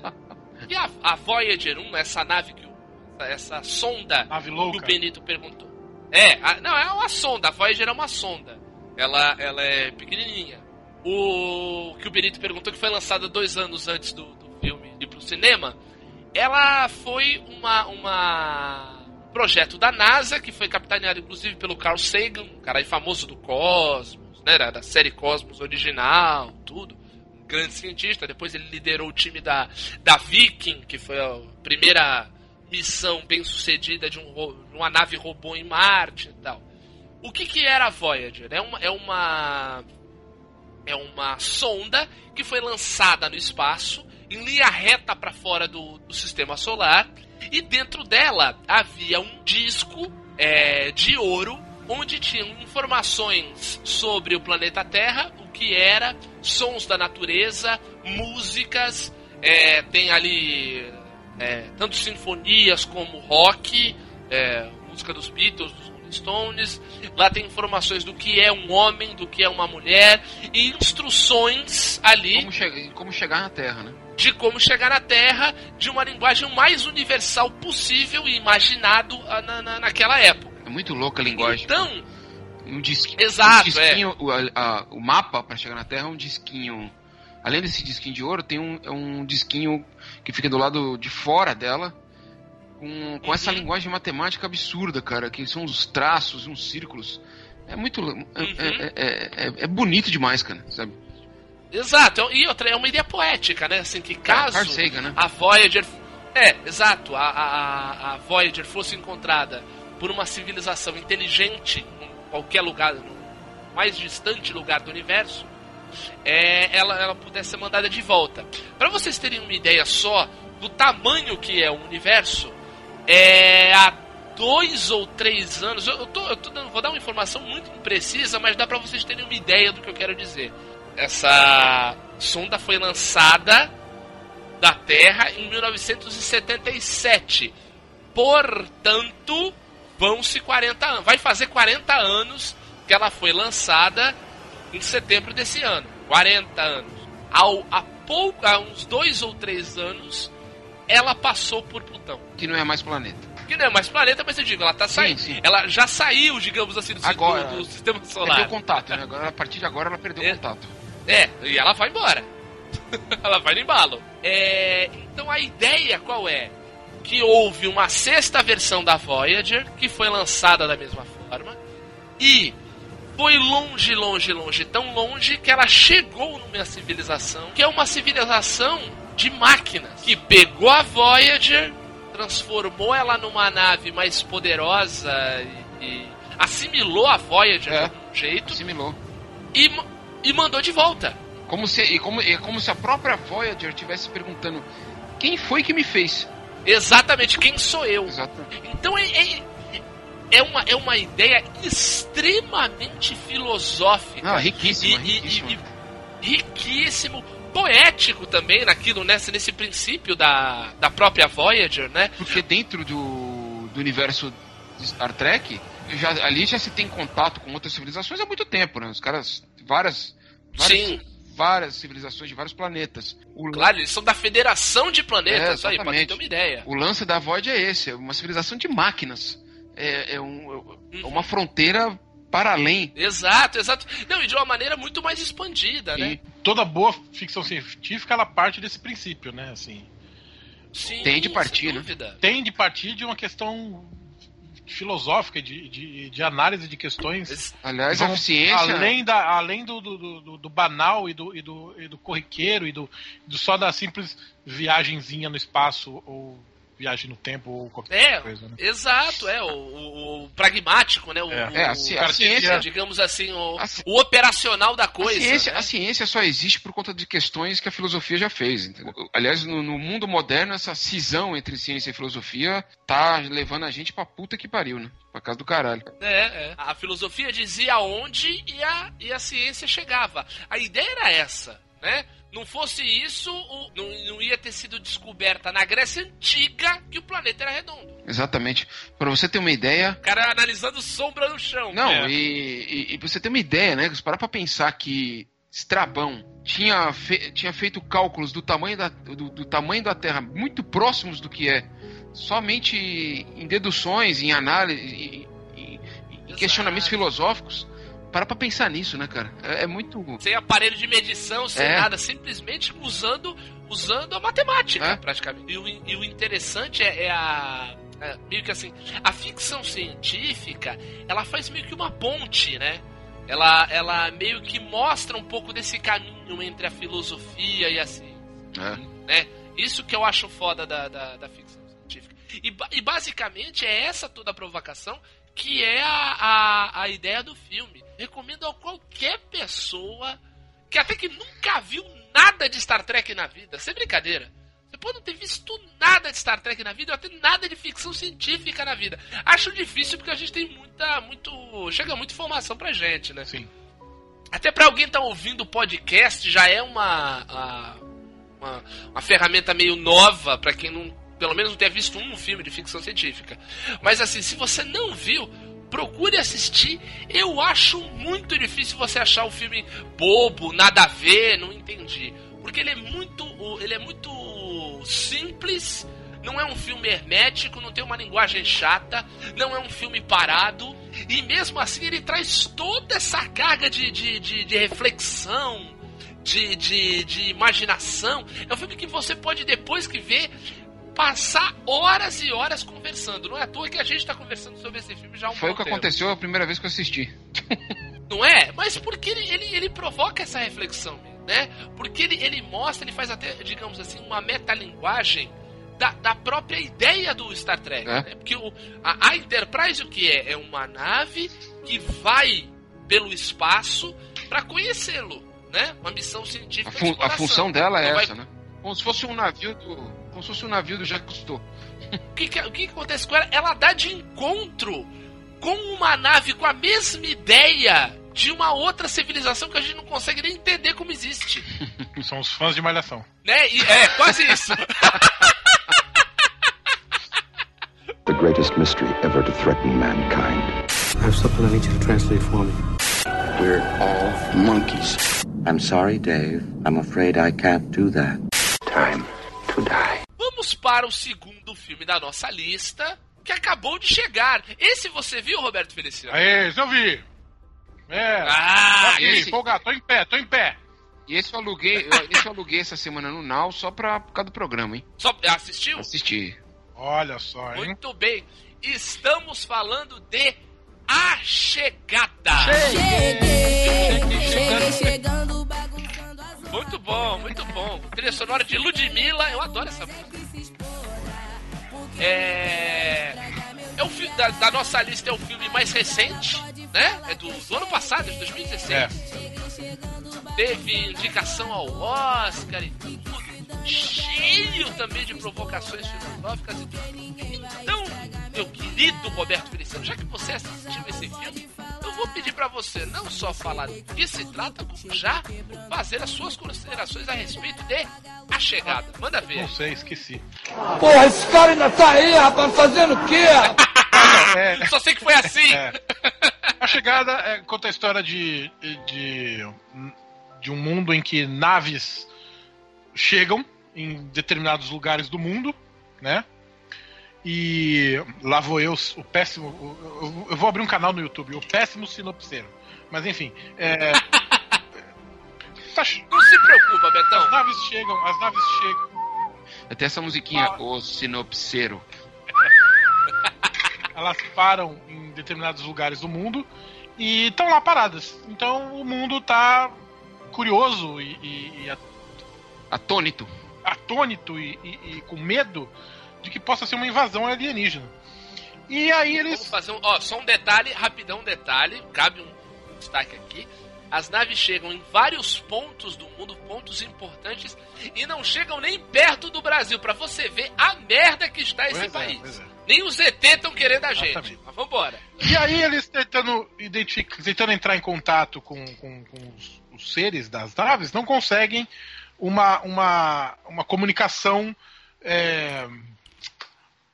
E a, a Voyager 1, essa nave que o, essa, essa sonda Nave que o louca. Benito perguntou. É, a- não, é uma sonda. A Voyager é uma sonda. Ela, ela é pequenininha. O que o Benito perguntou, que foi lançada dois anos antes do, do filme ir pro cinema, ela foi uma, uma um projeto da NASA, que foi capitaneado inclusive pelo Carl Sagan, um cara famoso do Cosmos, né, da série Cosmos original, tudo. Grande cientista. Depois ele liderou o time da, da Viking, que foi a primeira missão bem sucedida de, um, uma nave robô em Marte e tal. O que, que era a Voyager? É uma, é uma é uma sonda que foi lançada no espaço em linha reta para fora do, do sistema solar e dentro dela havia um disco é, de ouro onde tinham informações sobre o planeta Terra, o que era, sons da natureza, músicas, É, tem ali é, tanto sinfonias como rock, é, música dos Beatles, dos Rolling Stones. Lá tem informações do que é um homem, do que é uma mulher e instruções ali Como, che como chegar na Terra, né? de como chegar na Terra de uma linguagem mais universal possível e imaginado ah, na, na, naquela época. É muito louca a linguagem. Então, um disquinho, Exato, um disquinho o, a- a- o mapa para chegar na Terra é um disquinho. Além desse disquinho de ouro, tem um, é um disquinho que fica do lado de fora dela, com, com essa Uhum. linguagem matemática absurda, cara, que são uns traços, uns círculos. É muito. é- Uhum. É, é- é- é bonito demais, cara, sabe? exato. E outra, é uma ideia poética, né? Assim, que caso Sagan, né? a Voyager. É, exato. A, a, a Voyager fosse encontrada por uma civilização inteligente em qualquer lugar, no mais distante lugar do universo, é, ela, ela pudesse ser mandada de volta. Para vocês terem uma ideia só do tamanho que é o universo, é, há dois ou três anos, eu, eu tô, eu tô dando- vou dar uma informação muito imprecisa, mas dá para vocês terem uma ideia do que eu quero dizer. Essa sonda foi lançada da Terra em 1977. Portanto, vão-se 40 anos. Vai fazer 40 anos que ela foi lançada em setembro desse ano. 40 anos. Ao, há, pouco, há uns dois ou três anos, ela passou por Plutão. Que não é mais planeta. Que não é mais planeta, mas eu digo, ela tá Sim, saindo. sim. Ela já saiu, digamos assim, do, Agora. do, do sistema Perdeu solar. o contato, né? Agora, a partir de agora ela perdeu É. o contato. É, e ela vai embora. ela vai no embalo. É, então a ideia qual é? Que houve uma sexta versão da Voyager, que foi lançada da mesma forma, e foi longe, longe, longe, tão longe que ela chegou numa civilização, que é uma civilização de máquinas, que pegou a Voyager, transformou ela numa nave mais poderosa e, e assimilou a Voyager É. de algum jeito Assimilou. e, e mandou de volta. Como se, e como, é como se a própria Voyager estivesse perguntando quem foi que me fez. Exatamente, quem sou eu? Exato. Então é, é, é uma, é uma ideia extremamente filosófica. Ah, riquíssima, e, riquíssima. e- e riquíssimo, poético também naquilo, nessa, nesse princípio da, da própria Voyager, né? Porque dentro do, do universo de Star Trek, já, ali já se tem contato com outras civilizações há muito tempo, né? Os caras, várias, várias, Sim. Várias civilizações de vários planetas. O, Claro, eles são da Federação de É, Planetas, aí, pra ter uma ideia. o lance da Void é esse, é uma civilização de máquinas. É, é um- é uma fronteira para além. Exato, exato. Não, e de uma maneira muito mais expandida, né? E Toda boa ficção científica ela parte desse princípio, né? Assim, Sim, tem de sem partir, né? dúvida. tem de partir de uma questão filosófica, de, de, de análise de questões. Aliás, Vão a ciência. Além, da, além do, do, do, do banal e do, e, do, e do corriqueiro e do, do só da simples viagenzinha no espaço ou viagem no tempo ou qualquer É, coisa, né? exato, é, o, o- o pragmático, né? O, É. o- É, a, ci- a cara ciência. digamos assim, o, A ci- o operacional da A coisa. ciência, né? a ciência só existe por conta de questões que a filosofia já fez. entendeu? Aliás, no, no mundo moderno, essa cisão entre ciência e filosofia tá levando a gente pra puta que pariu, né? Pra casa do caralho. É, é. A filosofia dizia onde e a, e a ciência chegava. A ideia era essa, né? Não fosse isso, o- não, não ia ter sido descoberta na Grécia Antiga que o planeta era redondo. Exatamente. Pra você ter uma ideia. O cara analisando sombra no chão. Não, É. e, e, e pra você ter uma ideia, né? Se parar pra pensar que Strabão tinha, fe- tinha feito cálculos do tamanho da, do, do tamanho da Terra muito próximos do que é, somente em deduções, em análise, em, em- questionamentos filosóficos. Para pra pensar nisso, né, cara? É, é muito. Sem aparelho de medição, sem É. nada, simplesmente usando, usando a matemática, É. praticamente. E o, e o interessante é, é a. é, meio que assim, a ficção científica, ela faz meio que uma ponte, né? Ela, ela meio que mostra um pouco desse caminho entre a filosofia e a ciência É. né? Isso que eu acho foda da, da, da ficção científica. E, e basicamente é essa toda a provocação que é a, a, a ideia do filme. Recomendo a qualquer pessoa que até que nunca viu nada de Star Trek na vida, sem brincadeira. Você pode não ter visto nada de Star Trek na vida, ou até nada de ficção científica na vida. Acho difícil porque a gente tem muita, muito, chega muita informação pra gente, né? Sim. Até pra alguém tá ouvindo o podcast já é uma uma, uma ferramenta meio nova para quem não, pelo menos não tenha visto um filme de ficção científica. Mas assim, se você não viu, procure assistir. Eu acho muito difícil você achar o filme bobo, nada a ver, não entendi. Porque ele é muito, ele é muito simples, não é um filme hermético, não tem uma linguagem chata, não é um filme parado, e mesmo assim ele traz toda essa carga de, de, de, de reflexão, de, de, de imaginação. É um filme que você pode, depois que vê, passar horas e horas conversando. Não é à toa que a gente está conversando sobre esse filme já há um Foi o que tempo. aconteceu a primeira vez que eu assisti. Não é? Mas porque ele, ele, ele provoca essa reflexão, né? Porque ele, ele mostra, ele faz até, digamos assim, uma metalinguagem da, da própria ideia do Star Trek. É. Né? Porque o, a, a Enterprise o que é? É uma nave que vai pelo espaço para conhecê-lo, né? Uma missão científica. A, fun- a função dela é Então vai- essa, né? Como se fosse um navio do. Como se fosse um navio do Jacques Cousteau. O que, que, o que que acontece com ela? Ela dá de encontro com uma nave com a mesma ideia de uma outra civilização que a gente não consegue nem entender como existe. São os fãs de Malhação. Né? E é quase isso. The greatest mystery ever to threaten mankind. I have something I need you to translate for me. We're all monkeys. I'm sorry, Dave. I'm afraid I can't do that. Time to die. Vamos para o segundo filme da nossa lista, que acabou de chegar. Esse você viu, Roberto Feliciano? Aê, esse eu vi. É. Ah, Tô aqui, esse- empolgado, tô em pé, tô em pé. E esse eu aluguei, esse eu aluguei essa semana no Now só pra, por causa do programa, hein? só assistiu? Assisti. Olha só, hein? Muito bem. Estamos falando de A Chegada. Cheguei, cheguei chegando, bagunçando as Muito bom, muito bom. Trilha sonora de Ludmilla, eu adoro essa música. É. É o filme da, da nossa lista, é o filme mais recente, né? É do, do ano passado, de 2016. É. Teve indicação ao Oscar e tudo. Cheio também de provocações filosóficas e tudo. Então, querido Roberto Feliciano, já que você assistiu esse filme, eu vou pedir pra você não só falar do que se trata, como já fazer as suas considerações a respeito de A Chegada. Manda ver. Não sei, esqueci. Porra, esse cara ainda tá aí, rapaz, fazendo o quê? É, Só sei que foi assim. É. A chegada é, conta a história de, de, de um mundo em que naves chegam em determinados lugares do mundo, né? E lá vou eu, o péssimo. o- Eu, eu vou abrir um canal no YouTube, o péssimo sinopseiro. Mas enfim. É, tá Não se preocupa, as Betão. naves chegam, as naves chegam. Até essa musiquinha, o sinopseiro. elas param em determinados lugares do mundo e estão lá paradas. Então o mundo tá curioso e, e- e Atônito. atônito e, e- e com medo de que possa ser uma invasão alienígena. E aí Vamos eles. fazer um. Ó, só um detalhe, rapidão um detalhe, cabe um destaque aqui. As naves chegam em vários pontos do mundo, pontos importantes, e não chegam nem perto do Brasil, pra você ver a merda que está esse Pois é, país. pois é. Nem os ET estão querendo a gente. Exatamente. Mas vambora. E aí eles tentando tentando entrar em contato com, com- com os, os seres das naves, não conseguem uma, uma, uma comunicação. é,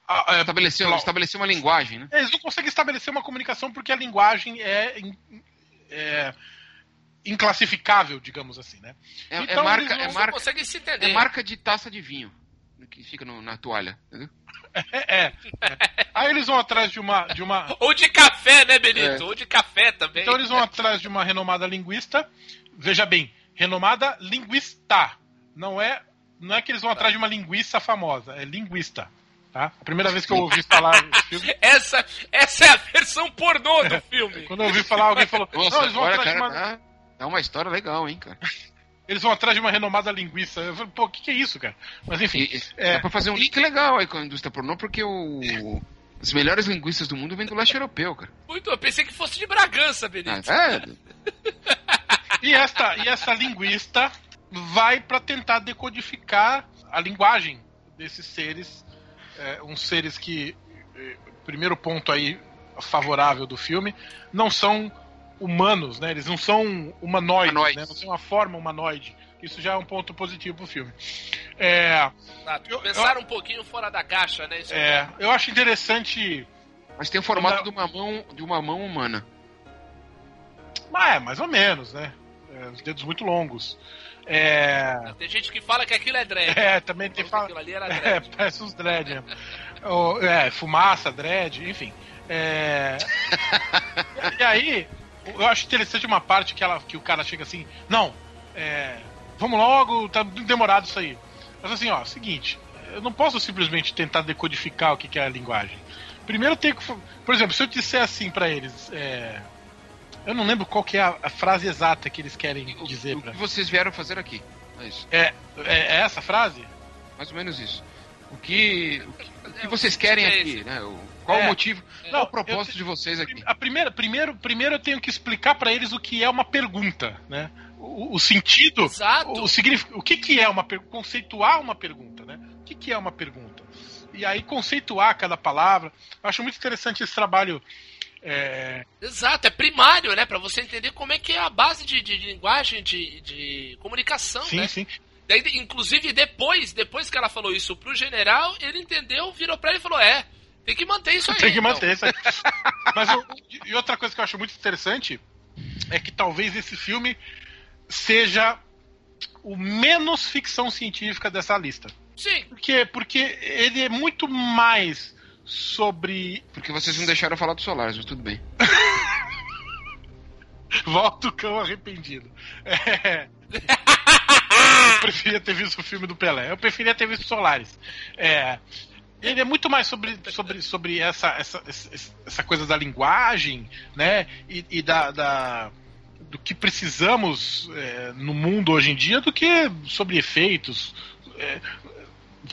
a- é, Estabeleceu, pela- estabeleceu uma linguagem, né? Eles não conseguem estabelecer uma comunicação porque a linguagem é, in- é inclassificável, digamos assim, né? É, é Então, marca, eles é, não Não marca, consegue se entender. é marca de taça de vinho. Que fica no- na toalha. Entendeu? É, é, é. Aí eles vão atrás de uma, de uma. Ou de café, né, Benito? É. Ou de café também. Então eles vão atrás de uma renomada linguista. Veja bem, renomada linguista. Não é, não é que eles vão atrás de uma linguiça famosa, é linguista. Tá? A primeira vez que eu ouvi falar filme, Essa, essa é a versão pornô do filme. quando eu ouvi falar, alguém falou: Nossa, Não, eles vão agora, atrás de cara, uma. tá, tá uma história legal, hein, cara. Eles vão atrás de uma renomada linguiça. Eu falei, pô, o que, que é isso, cara? Mas enfim. E, e- é, Dá pra fazer um link legal aí com a indústria pornô, porque o, os melhores linguistas do mundo vêm do leste europeu, cara. Muito, eu pensei que fosse de Bragança, Benito. Ah, é, E esta, e essa linguista vai para tentar decodificar a linguagem desses seres, é, uns seres que, eh, primeiro ponto aí favorável do filme, não são humanos, né? Eles não são humanoides, Humanoides. né? Não são uma forma humanoide. Isso já é um ponto positivo pro filme. É. Eu- Pensaram um pouquinho fora da caixa, né? Isso é, eu acho interessante. Mas tem o formato Não. de uma mão, de uma mão humana. Mas é, mais ou menos, né? É, os dedos muito longos. É, Tem gente que fala que aquilo é dread. é também tem fala. Aquilo ali era É, dread. parece uns dread. Ou, é, fumaça, dread, enfim. É, e aí, eu acho interessante uma parte que, ela, que o cara chega assim, não, é, vamos logo, tá demorado isso aí. Mas assim, ó, seguinte, eu não posso simplesmente tentar decodificar o que que é a linguagem. Primeiro tenho que. Por exemplo, se eu disser assim pra eles. é, eu não lembro qual que é a, a frase exata que eles querem O, dizer o pra. que vocês vieram fazer aqui. É isso. É, é, é essa frase? Mais ou menos isso. O que, o que, o que vocês querem é aqui, né? O- qual É. o motivo, Não, qual o propósito te- de vocês aqui? A primeira, primeiro, primeiro eu tenho que explicar pra eles o que é uma pergunta, né? O, o sentido, Exato. o, signific- o que que é uma pergunta, conceituar uma pergunta, né? O que que é uma pergunta? E aí conceituar cada palavra. Eu acho muito interessante esse trabalho. É, Exato, é primário, né? Pra você entender como é que é a base de, de- de linguagem, de, de comunicação, sim, né? sim. Daí, inclusive, depois, depois que ela falou isso pro general, ele entendeu, virou pra ele e falou: É, tem que manter isso aí. Tem que então." manter isso aí. Mas o- e outra coisa que eu acho muito interessante é que talvez esse filme seja o menos ficção científica dessa lista. Sim, Porque, porque ele é muito mais sobre. Porque vocês não deixaram eu falar do Solaris, mas tudo bem. Volta o cão arrependido. É. Eu preferia ter visto o filme do Pelé. Eu preferia ter visto Solaris. É. Ele é muito mais sobre, sobre, sobre essa, essa, essa, coisa da linguagem, né? E, e da, da- do que precisamos é, no mundo hoje em dia do que sobre efeitos. É,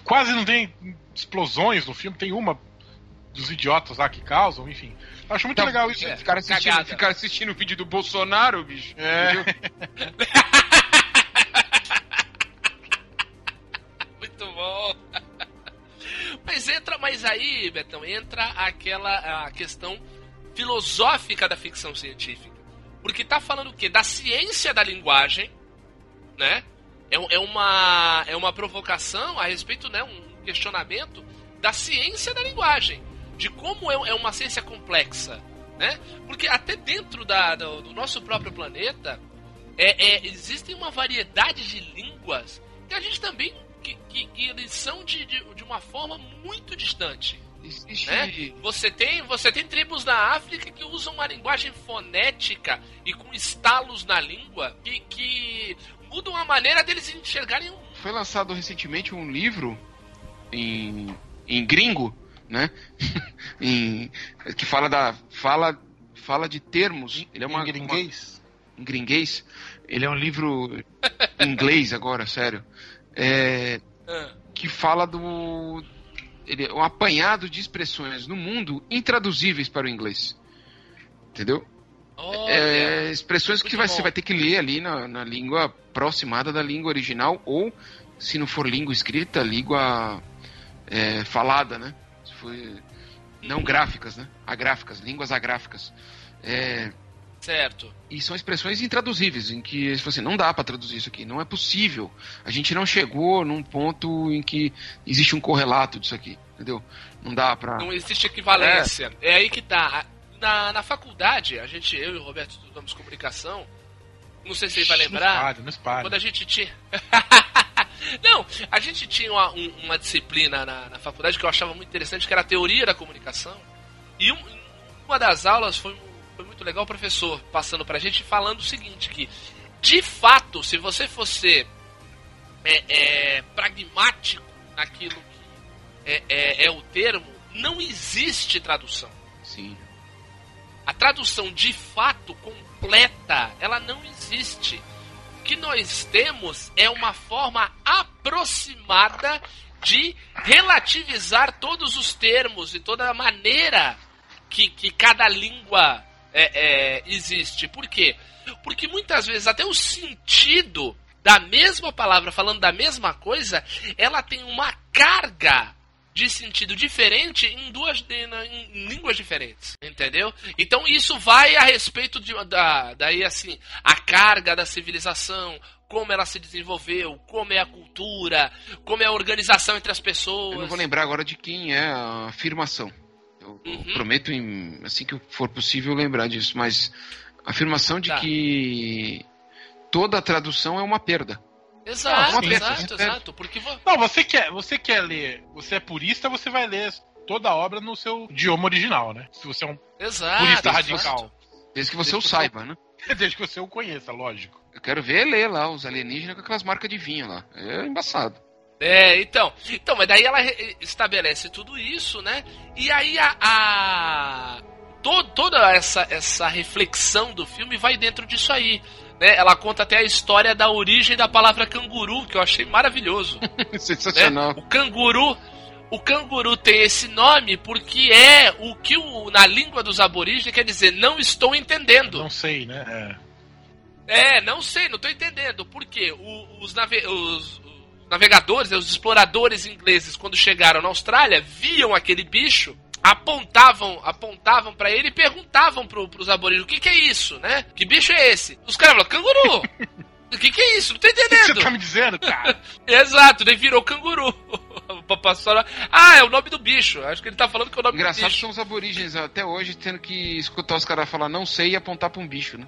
quase não tem explosões no filme, tem uma dos idiotas lá que causam, enfim. Acho muito Tá, legal isso. é. Ficar assistindo, Cagada. ficar assistindo o vídeo do Bolsonaro, bicho. É. Muito bom. Mas entra, mas aí, Betão, entra aquela a questão filosófica da ficção científica. Porque tá falando o quê? Da ciência da linguagem, né? É, é uma, é uma provocação a respeito, né? Um questionamento da ciência da linguagem. De como é, é uma ciência complexa, né? Porque até dentro da, do, do nosso próprio planeta, é, é, existem uma variedade de línguas que a gente também que, que, que eles são de, de, de uma forma muito distante. Existe. Né? Você tem você tem tribos na África que usam uma linguagem fonética e com estalos na língua que, que mudam a maneira deles enxergarem um Foi lançado recentemente um livro em, em gringo, né? em, que fala da. Fala, fala de termos. Ele é uma, Em gringuês? em gringuês. Ele é um livro em inglês agora, sério. É, Ah, que fala do. Ele é um apanhado de expressões no mundo intraduzíveis para o inglês. Entendeu? olha, É, expressões que vai, você vai ter que ler ali na, na língua aproximada da língua original, ou, se não for língua escrita, língua é, falada, né? For, não gráficas, né? Agráficas, línguas agráficas. É, certo. e são expressões intraduzíveis, em que assim, não dá para traduzir isso aqui, não é possível. A gente não chegou num ponto em que existe um correlato disso aqui, entendeu? Não dá pra. Não existe equivalência. É, aí que tá. Na, na faculdade, a gente, eu e o Roberto estudamos comunicação. Não sei se você vai Não lembrar. espalha, não espalha. Quando a gente tinha. Não, a gente tinha uma, um- uma disciplina na, na faculdade que eu achava muito interessante, que era a teoria da comunicação. E um- uma das aulas foi, foi muito legal, o professor passando pra gente falando o seguinte, que de fato, se você fosse é, é, pragmático naquilo que é, é- é o termo, não existe tradução. Sim. A tradução de fato completa, ela não existe. Que nós temos é uma forma aproximada de relativizar todos os termos e toda a maneira que, que cada língua é, é, existe. Por quê? Porque muitas vezes até o sentido da mesma palavra, falando da mesma coisa, ela tem uma carga de sentido diferente em duas em, línguas diferentes, entendeu? Então isso vai a respeito de, da daí assim a carga da civilização, como ela se desenvolveu, como é a cultura, como é a organização entre as pessoas. Eu não vou lembrar agora de quem é a afirmação. Eu, eu Uhum. prometo, em- assim que for possível, lembrar disso. Mas a afirmação de Tá. que toda a tradução é uma perda. Exato, exato, exato, porque vo- Não, você quer, você quer ler, você é purista, você vai ler toda a obra no seu idioma original, né? Se você é um exato, purista exato. radical. Desde que você o Desde que saiba, né? Desde que você o conheça, lógico. Eu quero ver ler lá os alienígenas com aquelas marcas de vinho lá. É embaçado. É, então. Então, mas daí ela estabelece tudo isso, né? E aí a. a- to- toda essa, essa reflexão do filme vai dentro disso aí. Né? Ela conta até a história da origem da palavra canguru, que eu achei maravilhoso. né? Sensacional. O canguru. O canguru tem esse nome porque é o que o, na língua dos aborígenes quer dizer não estou entendendo. Não sei, né? É. É, não sei, não tô entendendo. Por quê? O- os, nave- os- os navegadores, né, os exploradores ingleses, quando chegaram na Austrália, viam aquele bicho, apontavam apontavam para ele e perguntavam pro, pros aborígenes, o que que é isso, né? Que bicho é esse? Os caras falaram, canguru! O que que é isso? Não tô O que você entendendo. tá me dizendo, cara? Exato, daí virou canguru. Passou lá, ah, é o nome do bicho. Acho que ele tá falando que é o nome Engraçado do que bicho. são os aborígenes até hoje tendo que escutar os caras falar não sei e apontar pra um bicho, né?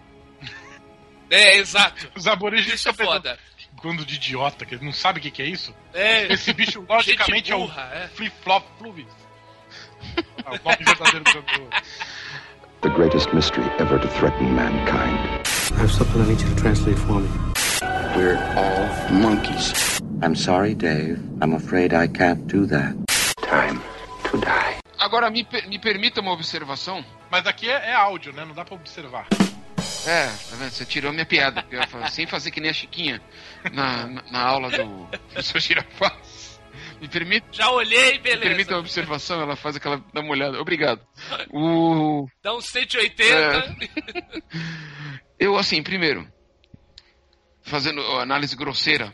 É, exato. Os aborígenes Isso é pensando, foda. Bando de idiota, que ele não sabe o que, que é isso. É, Esse bicho, logicamente, gente é o burra, é. flip-flop fluvis. O nome verdadeiro do canguru. The greatest mystery ever to threaten mankind. I have something I need you to translate for me. We're all monkeys. I'm sorry, Dave. I'm afraid I can't do that. Time to die. Agora, me, per- me permita uma observação. Mas aqui é, é áudio, né? Não dá pra observar. É, tá vendo? Você tirou minha piada. sem fazer que nem a Chiquinha na, na, na aula do professor Girafaz. Me permita, Já olhei, me beleza. permita uma observação, ela faz aquela. dá uma olhada. Obrigado. O. Dá uns 180. Eu, assim, primeiro, fazendo análise grosseira,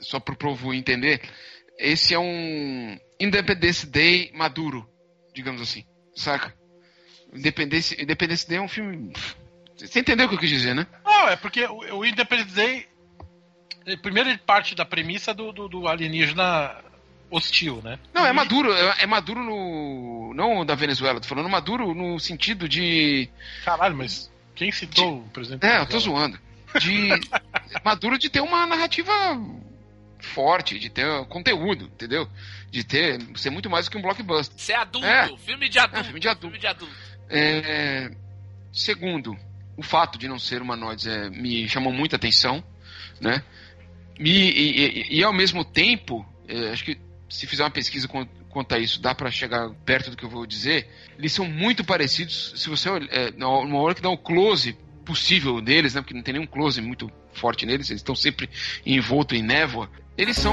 só pro povo entender, esse é um Independence Day maduro, digamos assim, saca? Independence, Independence Day é um filme. Você entendeu o que eu quis dizer, né? Não, é porque o, o Independence Day. Primeiro ele parte da premissa do, do, do alienígena hostil, né? Não, é maduro, é, é maduro no. Não da Venezuela, tô falando maduro no sentido de. Caralho, mas quem citou o presidente? É, eu tô zoando. De. maduro de ter uma narrativa forte, de ter conteúdo, entendeu? De ter. ser muito mais do que um blockbuster. Você é adulto, É. filme de adulto. É, filme de adulto. filme de adulto. É, segundo, o fato de não ser humanoides é, me chamou muita atenção, né? Me- e, e- e, ao mesmo tempo, é, acho que se fizer uma pesquisa quan- quanto a isso, dá pra chegar perto do que eu vou dizer. Eles são muito parecidos. Se você olha, é, na hora- numa hora que dá um close possível deles, né? Porque não tem nenhum close muito forte neles, eles estão sempre envolto em névoa. Eles são.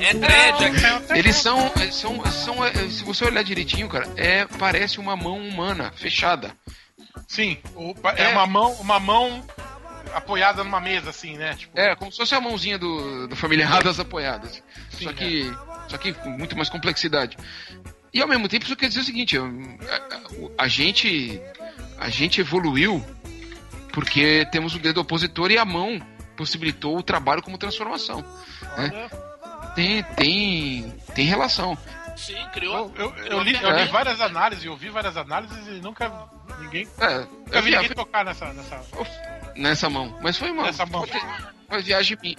É dread. Eles são, são, são, é, se você olhar direitinho, cara, é parece uma mão humana fechada. Sim, o- é, É. uma mão, uma mão apoiada numa mesa, assim, né? Tipo, É, como se fosse a mãozinha do, do familiadas apoiadas. Sim, só que, só que com muito mais complexidade. E ao mesmo tempo isso quer dizer o seguinte, a, a- a gente, a gente evoluiu porque temos o dedo opositor e a mão possibilitou o trabalho como transformação. né? Tem, tem, tem relação. Sim, criou. eu, eu, eu li, eu li várias análises, eu vi várias análises e nunca ninguém, É, nunca eu vi vi ninguém tocar nessa, nessa, nessa mão, mas foi uma, nessa mão. uma viagem minha.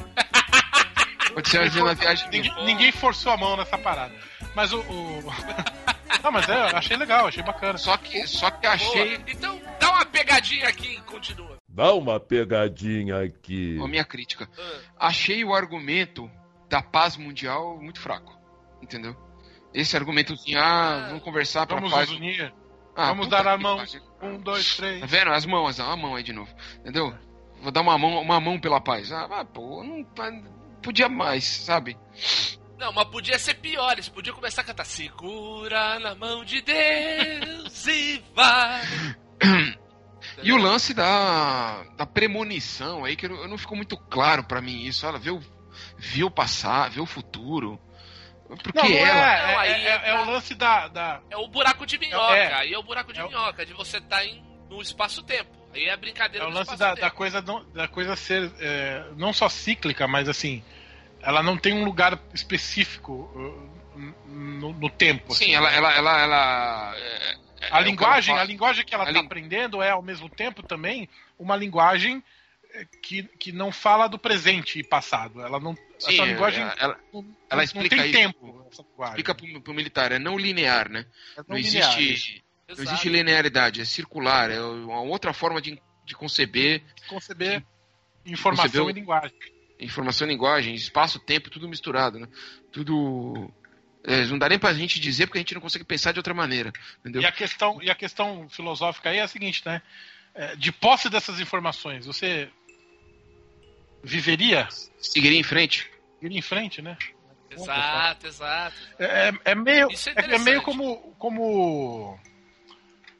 Pode ser uma viagem minha. Ninguém, ninguém forçou a mão nessa parada. Mas o. o... Não, mas é, eu achei legal, achei bacana. Só que, só que Boa. achei Então, dá uma pegadinha aqui e continua. Dá uma pegadinha aqui. a minha crítica. Ah. Achei o argumento da paz mundial muito fraco. Entendeu? Esse argumentozinho, ah, vamos conversar pra Vamos paz. nos unir. Ah, vamos dar a mão. pariu. Um, dois, três. Tá vendo? As mãos, a mão aí de novo. Entendeu? Vou dar uma mão, uma mão pela paz. Ah, mas, pô, não podia mais, sabe? Não, mas podia ser pior. Eles podiam começar a cantar Segura na mão de Deus e vai. E o lance da, da premonição aí, que eu, eu não ficou muito claro pra mim isso. Ela vê o, ver o passado, ver o futuro. Porque Não, ela. é, Não, é, aí é- é o lance da. da- É o buraco de minhoca. É. Aí é o buraco de É minhoca, de você estar em no espaço-tempo. Aí é a brincadeira é o lance da, da coisa não- da coisa ser é, não só cíclica, mas assim, ela não tem um lugar específico uh, no, no tempo. Sim, assim. ela. ela, ela, ela é- é A que linguagem, a linguagem que ela está aprendendo é ao mesmo tempo também uma linguagem que, que não fala do presente e passado. Ela não. Sim, essa linguagem ela, ela não, ela não explica tem isso. tempo. Explica pro, pro militar, é não linear, né? É Não linear, isso. existe. Não existe linearidade, é circular, é uma outra forma de, de conceber conceber informação Concebeu- e linguagem. informação e linguagem, espaço, tempo, tudo misturado, né? Tudo. é, não dá nem pra gente dizer porque a gente não consegue pensar de outra maneira. Entendeu? E a questão, e a questão filosófica aí é a seguinte, né? É, De posse dessas informações, você viveria? Seguiria em frente. Iria em frente, né? Exato, exato. É, é- é meio, Isso é é, é meio como, como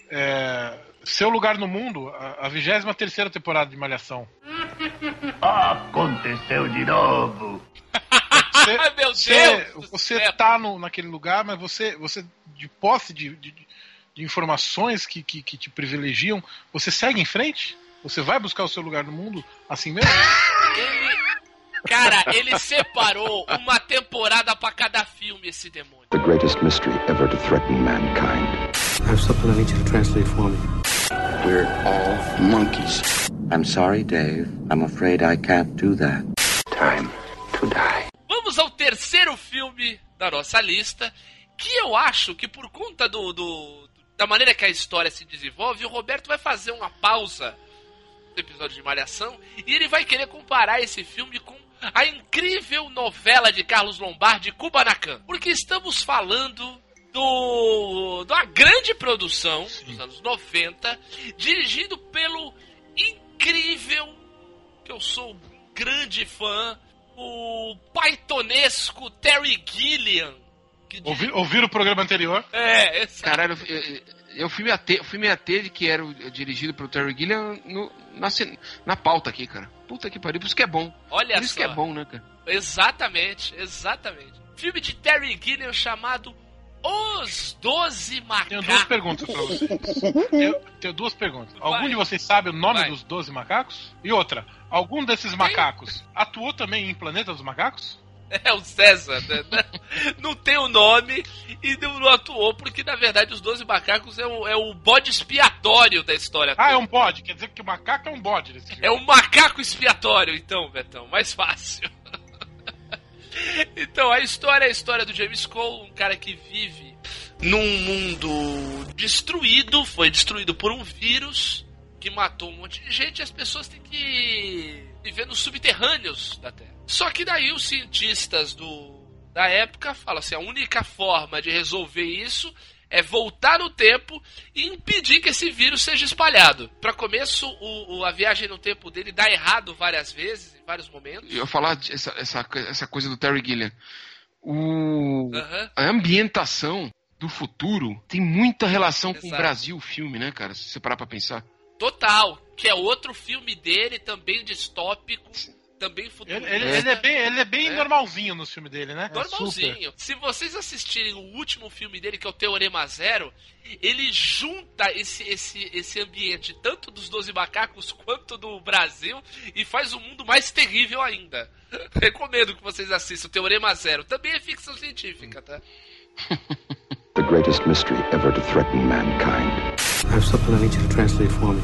é, seu lugar no mundo, a, a 23 terceira temporada de Malhação. Aconteceu de novo. Você, Ai, meu Deus você, você tá no, naquele lugar, mas você, você de posse de, de, de informações que, que, que te privilegiam, você segue em frente? Você vai buscar o seu lugar no mundo assim mesmo? Cara, ele separou uma temporada pra cada filme, esse demônio. The greatest mystery ever to threaten mankind. I have something I need you to translate for me. We're all monkeys. I'm sorry, Dave. I'm afraid I can't do that. Time to die. Vamos ao terceiro filme da nossa lista, que eu acho que por conta do, do- da maneira que a história se desenvolve, o Roberto vai fazer uma pausa no episódio de Malhação e ele vai querer comparar esse filme com a incrível novela de Carlos Lombardi, Kubanacan. Porque estamos falando do de uma grande produção dos anos 90, dirigido pelo incrível, que eu sou um grande fã, o paitonesco Terry Gilliam. Que Ouvir, ouvir o programa anterior? É, esse Caralho, eu, eu, eu fui me ater, eu fui me ater de que era o- dirigido pelo Terry Gilliam no- na, na pauta aqui, cara. Puta que pariu, por isso que é bom. olha Por isso só. que é bom, né, cara? Exatamente, exatamente. Filme de Terry Gilliam chamado Os Doze Tenho duas Macacos. perguntas pra vocês. Eu tenho duas perguntas. Algum Vai. de vocês sabe o nome Vai. dos 12 macacos? E outra, algum desses macacos atuou também em Planeta dos Macacos? É o César, né? Não tem o nome e não, atuou, porque na verdade os Doze Macacos é o, é o bode expiatório da história. Ah, é toda. um bode. Quer dizer que o macaco é um bode nesse filme. É um macaco expiatório, então, Betão, mais fácil. então, a história é a história do James Cole, um cara que vive num mundo destruído, foi destruído por um vírus que matou um monte de gente e as pessoas têm que viver nos subterrâneos da Terra. Só que daí os cientistas do, da época falam assim, a única forma de resolver isso é voltar no tempo e impedir que esse vírus seja espalhado. Para começo, o, o- a viagem no tempo dele dá errado várias vezes, em vários momentos. Eu ia falar essa, essa, essa coisa do Terry Gilliam. O, Aham. a ambientação do futuro tem muita relação com o Exato. Brasil, o filme, né, cara? Se você parar pra pensar. Total, que é outro filme dele, também distópico, também Ele, futurista. ele- ele é bem, ele é bem É. normalzinho no filme dele, né? Normalzinho. Se vocês assistirem o último filme dele, que é o Teorema Zero, ele junta esse, esse, esse ambiente, tanto dos Doze Macacos quanto do Brasil, e faz o mundo mais terrível ainda. Recomendo que vocês assistam o Teorema Zero. Também é ficção científica, tá? The greatest mystery ever to threaten mankind. I have something I need you to translate for me.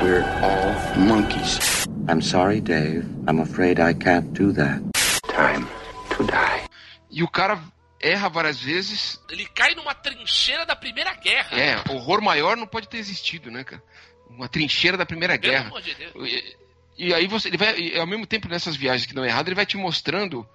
We're all monkeys. I'm sorry, Dave. I'm afraid I can't do that. Time to die. E o cara erra várias vezes. Ele cai numa trincheira da Primeira Guerra. É, horror maior não pode ter existido, né, cara? Uma trincheira da Primeira Pelo Guerra. amor de Deus. E, e aí você, ele vai, e ao mesmo tempo nessas viagens que dão errado, ele vai te mostrando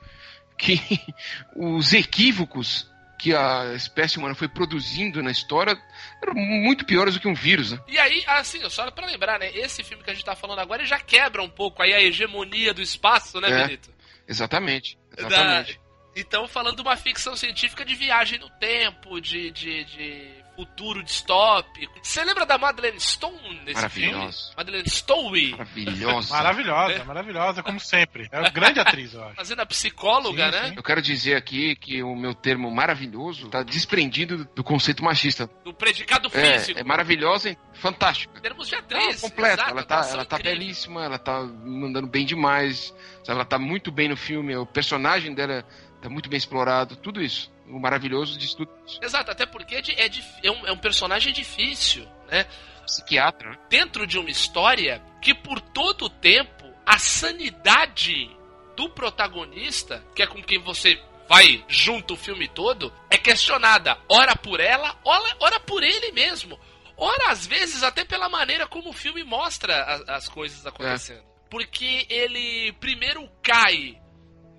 que os equívocos que a espécie humana foi produzindo na história eram muito piores do que um vírus, né? E aí, assim, só pra lembrar, né? Esse filme que a gente tá falando agora já quebra um pouco aí a hegemonia do espaço, né, É. Benito? Exatamente. Exatamente. Então, falando de uma ficção científica de viagem no tempo, de, de, de futuro distópico. Você lembra da Madeleine Stone nesse filme? Maravilhosa. Madeleine Stowe, Maravilhosa. Maravilhosa, maravilhosa, como sempre. É uma grande atriz, eu acho. fazendo a psicóloga, Sim, né? sim. Eu quero dizer aqui que o meu termo maravilhoso tá desprendido do conceito machista. Do predicado físico. É, é maravilhosa e fantástica. Em termos de Ela atriz. é completa, exato, ela tá, atuação ela tá incrível. belíssima, ela tá mandando bem demais, ela tá muito bem no filme, o personagem dela tá muito bem explorado, tudo isso. O maravilhoso disso tudo. Exato, até porque é, é é um, é um personagem difícil, né? Psiquiatra, né? Dentro de uma história que por todo o tempo a sanidade do protagonista, que é com quem você vai junto o filme todo, é questionada. Ora por ela, ora, ora por ele mesmo. Ora, às vezes, até pela maneira como o filme mostra a- as coisas acontecendo. Porque ele primeiro cai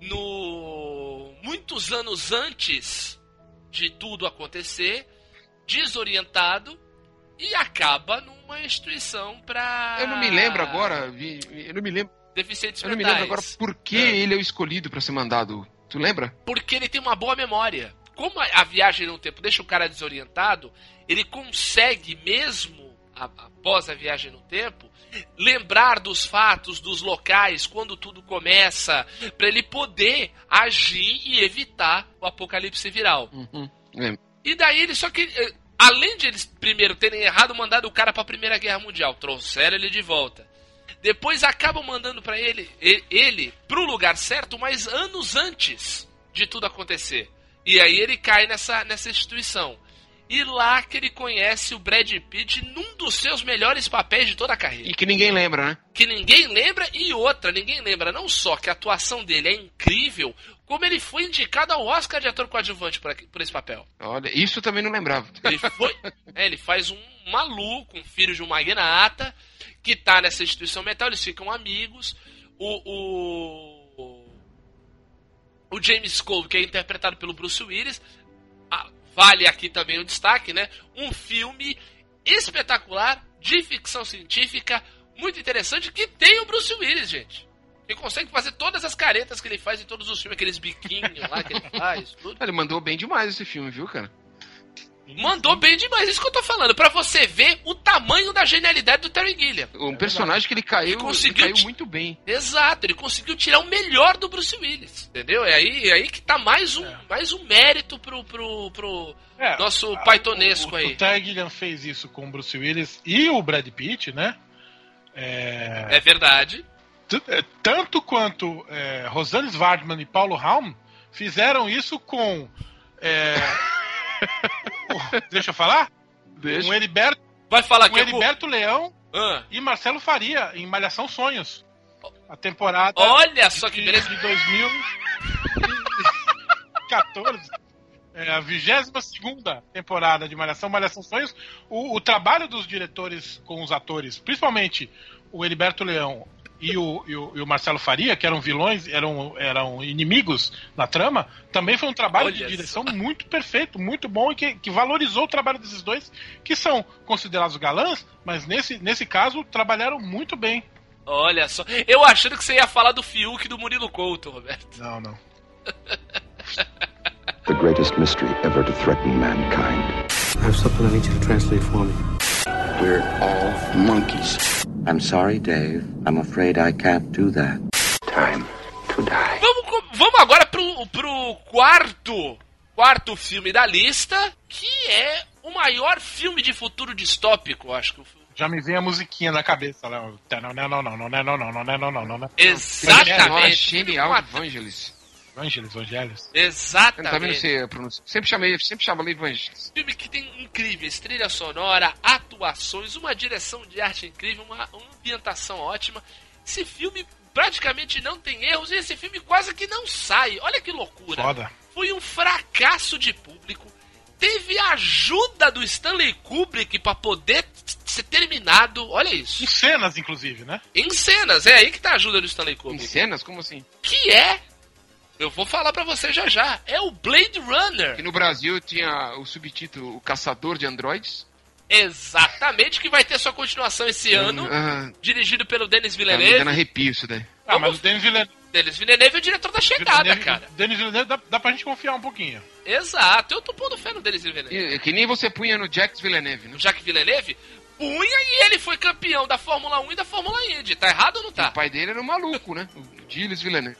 no. Muitos anos antes de tudo acontecer, desorientado, e acaba numa instituição pra. Eu não me lembro agora, eu não me lembro, Deficientes eu não me mentais. lembro agora por que É. ele é o escolhido pra ser mandado. Tu lembra? Porque ele tem uma boa memória. Como a, viagem no tempo deixa o cara desorientado, ele consegue, mesmo após a viagem no tempo, lembrar dos fatos, dos locais, quando tudo começa, pra ele poder agir e evitar o apocalipse viral. Uhum, lembro. E daí ele só que. eh, Além de eles primeiro terem errado, mandado o cara pra Primeira Guerra Mundial, trouxeram ele de volta. Depois acabam mandando pra ele, ele pro lugar certo, mas anos antes de tudo acontecer. E aí ele cai nessa, nessa instituição. E lá que ele conhece o Brad Pitt num dos seus melhores papéis de toda a carreira E que ninguém lembra, né? que ninguém lembra e outra, ninguém lembra não só que a atuação dele é incrível, como ele foi indicado ao Oscar de ator coadjuvante por, por esse papel. Olha, isso eu também não lembrava. Ele foi, é, ele faz um maluco, um filho de um magnata que tá nessa instituição mental, eles ficam amigos. O o, o James Cole, que é interpretado pelo Bruce Willis, vale aqui também o destaque, né? Um filme espetacular de ficção científica, muito interessante, que tem o Bruce Willis, gente. Ele consegue fazer todas as caretas que ele faz em todos os filmes, aqueles biquinhos lá que ele faz, tudo. Ele mandou bem demais esse filme, viu, cara? Mandou bem demais, isso que eu tô falando, pra você ver o tamanho da genialidade do Terry Gilliam. Um personagem que ele caiu, Ele ele conseguiu caiu te- muito bem. Exato, ele conseguiu tirar o melhor do Bruce Willis, entendeu? É aí, é aí que tá mais um, mais um mérito pro, pro, pro É, nosso a- paitonesco o, aí. O Terry Gilliam fez isso com o Bruce Willis e o Brad Pitt, né? É, É verdade. t- é, tanto quanto é, Rosane Svardman e Paulo Raum fizeram isso com. deixa eu falar? Deixa. Com Heriberto, Vai falar com que Heriberto Leão Ah, e Marcelo Faria em Malhação Sonhos. A temporada olha só que de, beleza. de 2014. É a 22 temporada de Malhação, Malhação Sonhos. O, o trabalho dos diretores com os atores, principalmente o Heriberto Leão e o, e o, e o Marcelo Faria, que eram vilões, eram, eram inimigos na trama, também foi um trabalho Olha de direção só. muito perfeito, muito bom e que, que valorizou o trabalho desses dois, que são considerados galãs, mas nesse, nesse caso trabalharam muito bem. Olha só. Eu achando que você ia falar do Fiuk e do Murilo Couto, Roberto. Não, não. The greatest mystery ever to threaten mankind. I have something I need you to translate for me. We're all monkeys. I'm sorry, Dave. I'm afraid I can't do that. Time to die. Vamos, vamos agora pro, pro quarto, quarto filme da lista, que é o maior filme de futuro distópico, acho que o filme. Já me vem a musiquinha na cabeça lá. Não, não, não, não, não, não, não, não, não, não, não, não, Exatamente. genial Uma- de Evangelis. Evangelis, Evangelis. Eu Exatamente. também não sei a pronúncia. Sempre chamei, sempre chamava Evangelis. filme que tem incríveis trilha sonora, atuações, uma direção de arte incrível, uma, uma ambientação ótima. Esse filme praticamente não tem erros e esse filme quase que não sai. Olha que loucura. Foda. Foi um fracasso de público. Teve a ajuda do Stanley Kubrick para poder ser terminado. Olha isso. Em cenas, inclusive, né? Em cenas, é aí que tá a ajuda do Stanley Em Kubrick. cenas? Como assim? Que é, eu vou falar para você já já, é o Blade Runner. Que no Brasil tinha o subtítulo O Caçador de Androids. Exatamente, que vai ter sua continuação esse ano. Ah, dirigido pelo Denis tá me dando Villeneuve. arrepio isso daí. Ah, mas o Denis Villeneuve, Denis Villeneuve é o diretor da chegada, Villeneuve- cara. Denis Villeneuve dá, dá pra gente confiar um pouquinho. Exato, eu tô pondo fé no Denis Villeneuve. E- Que nem você punha no Jax Villeneuve, né? O Jacques Villeneuve punha e ele foi campeão da Fórmula 1 e da Fórmula Indy. Tá errado ou não tá? O pai dele era um maluco, né? O Gilles Villeneuve.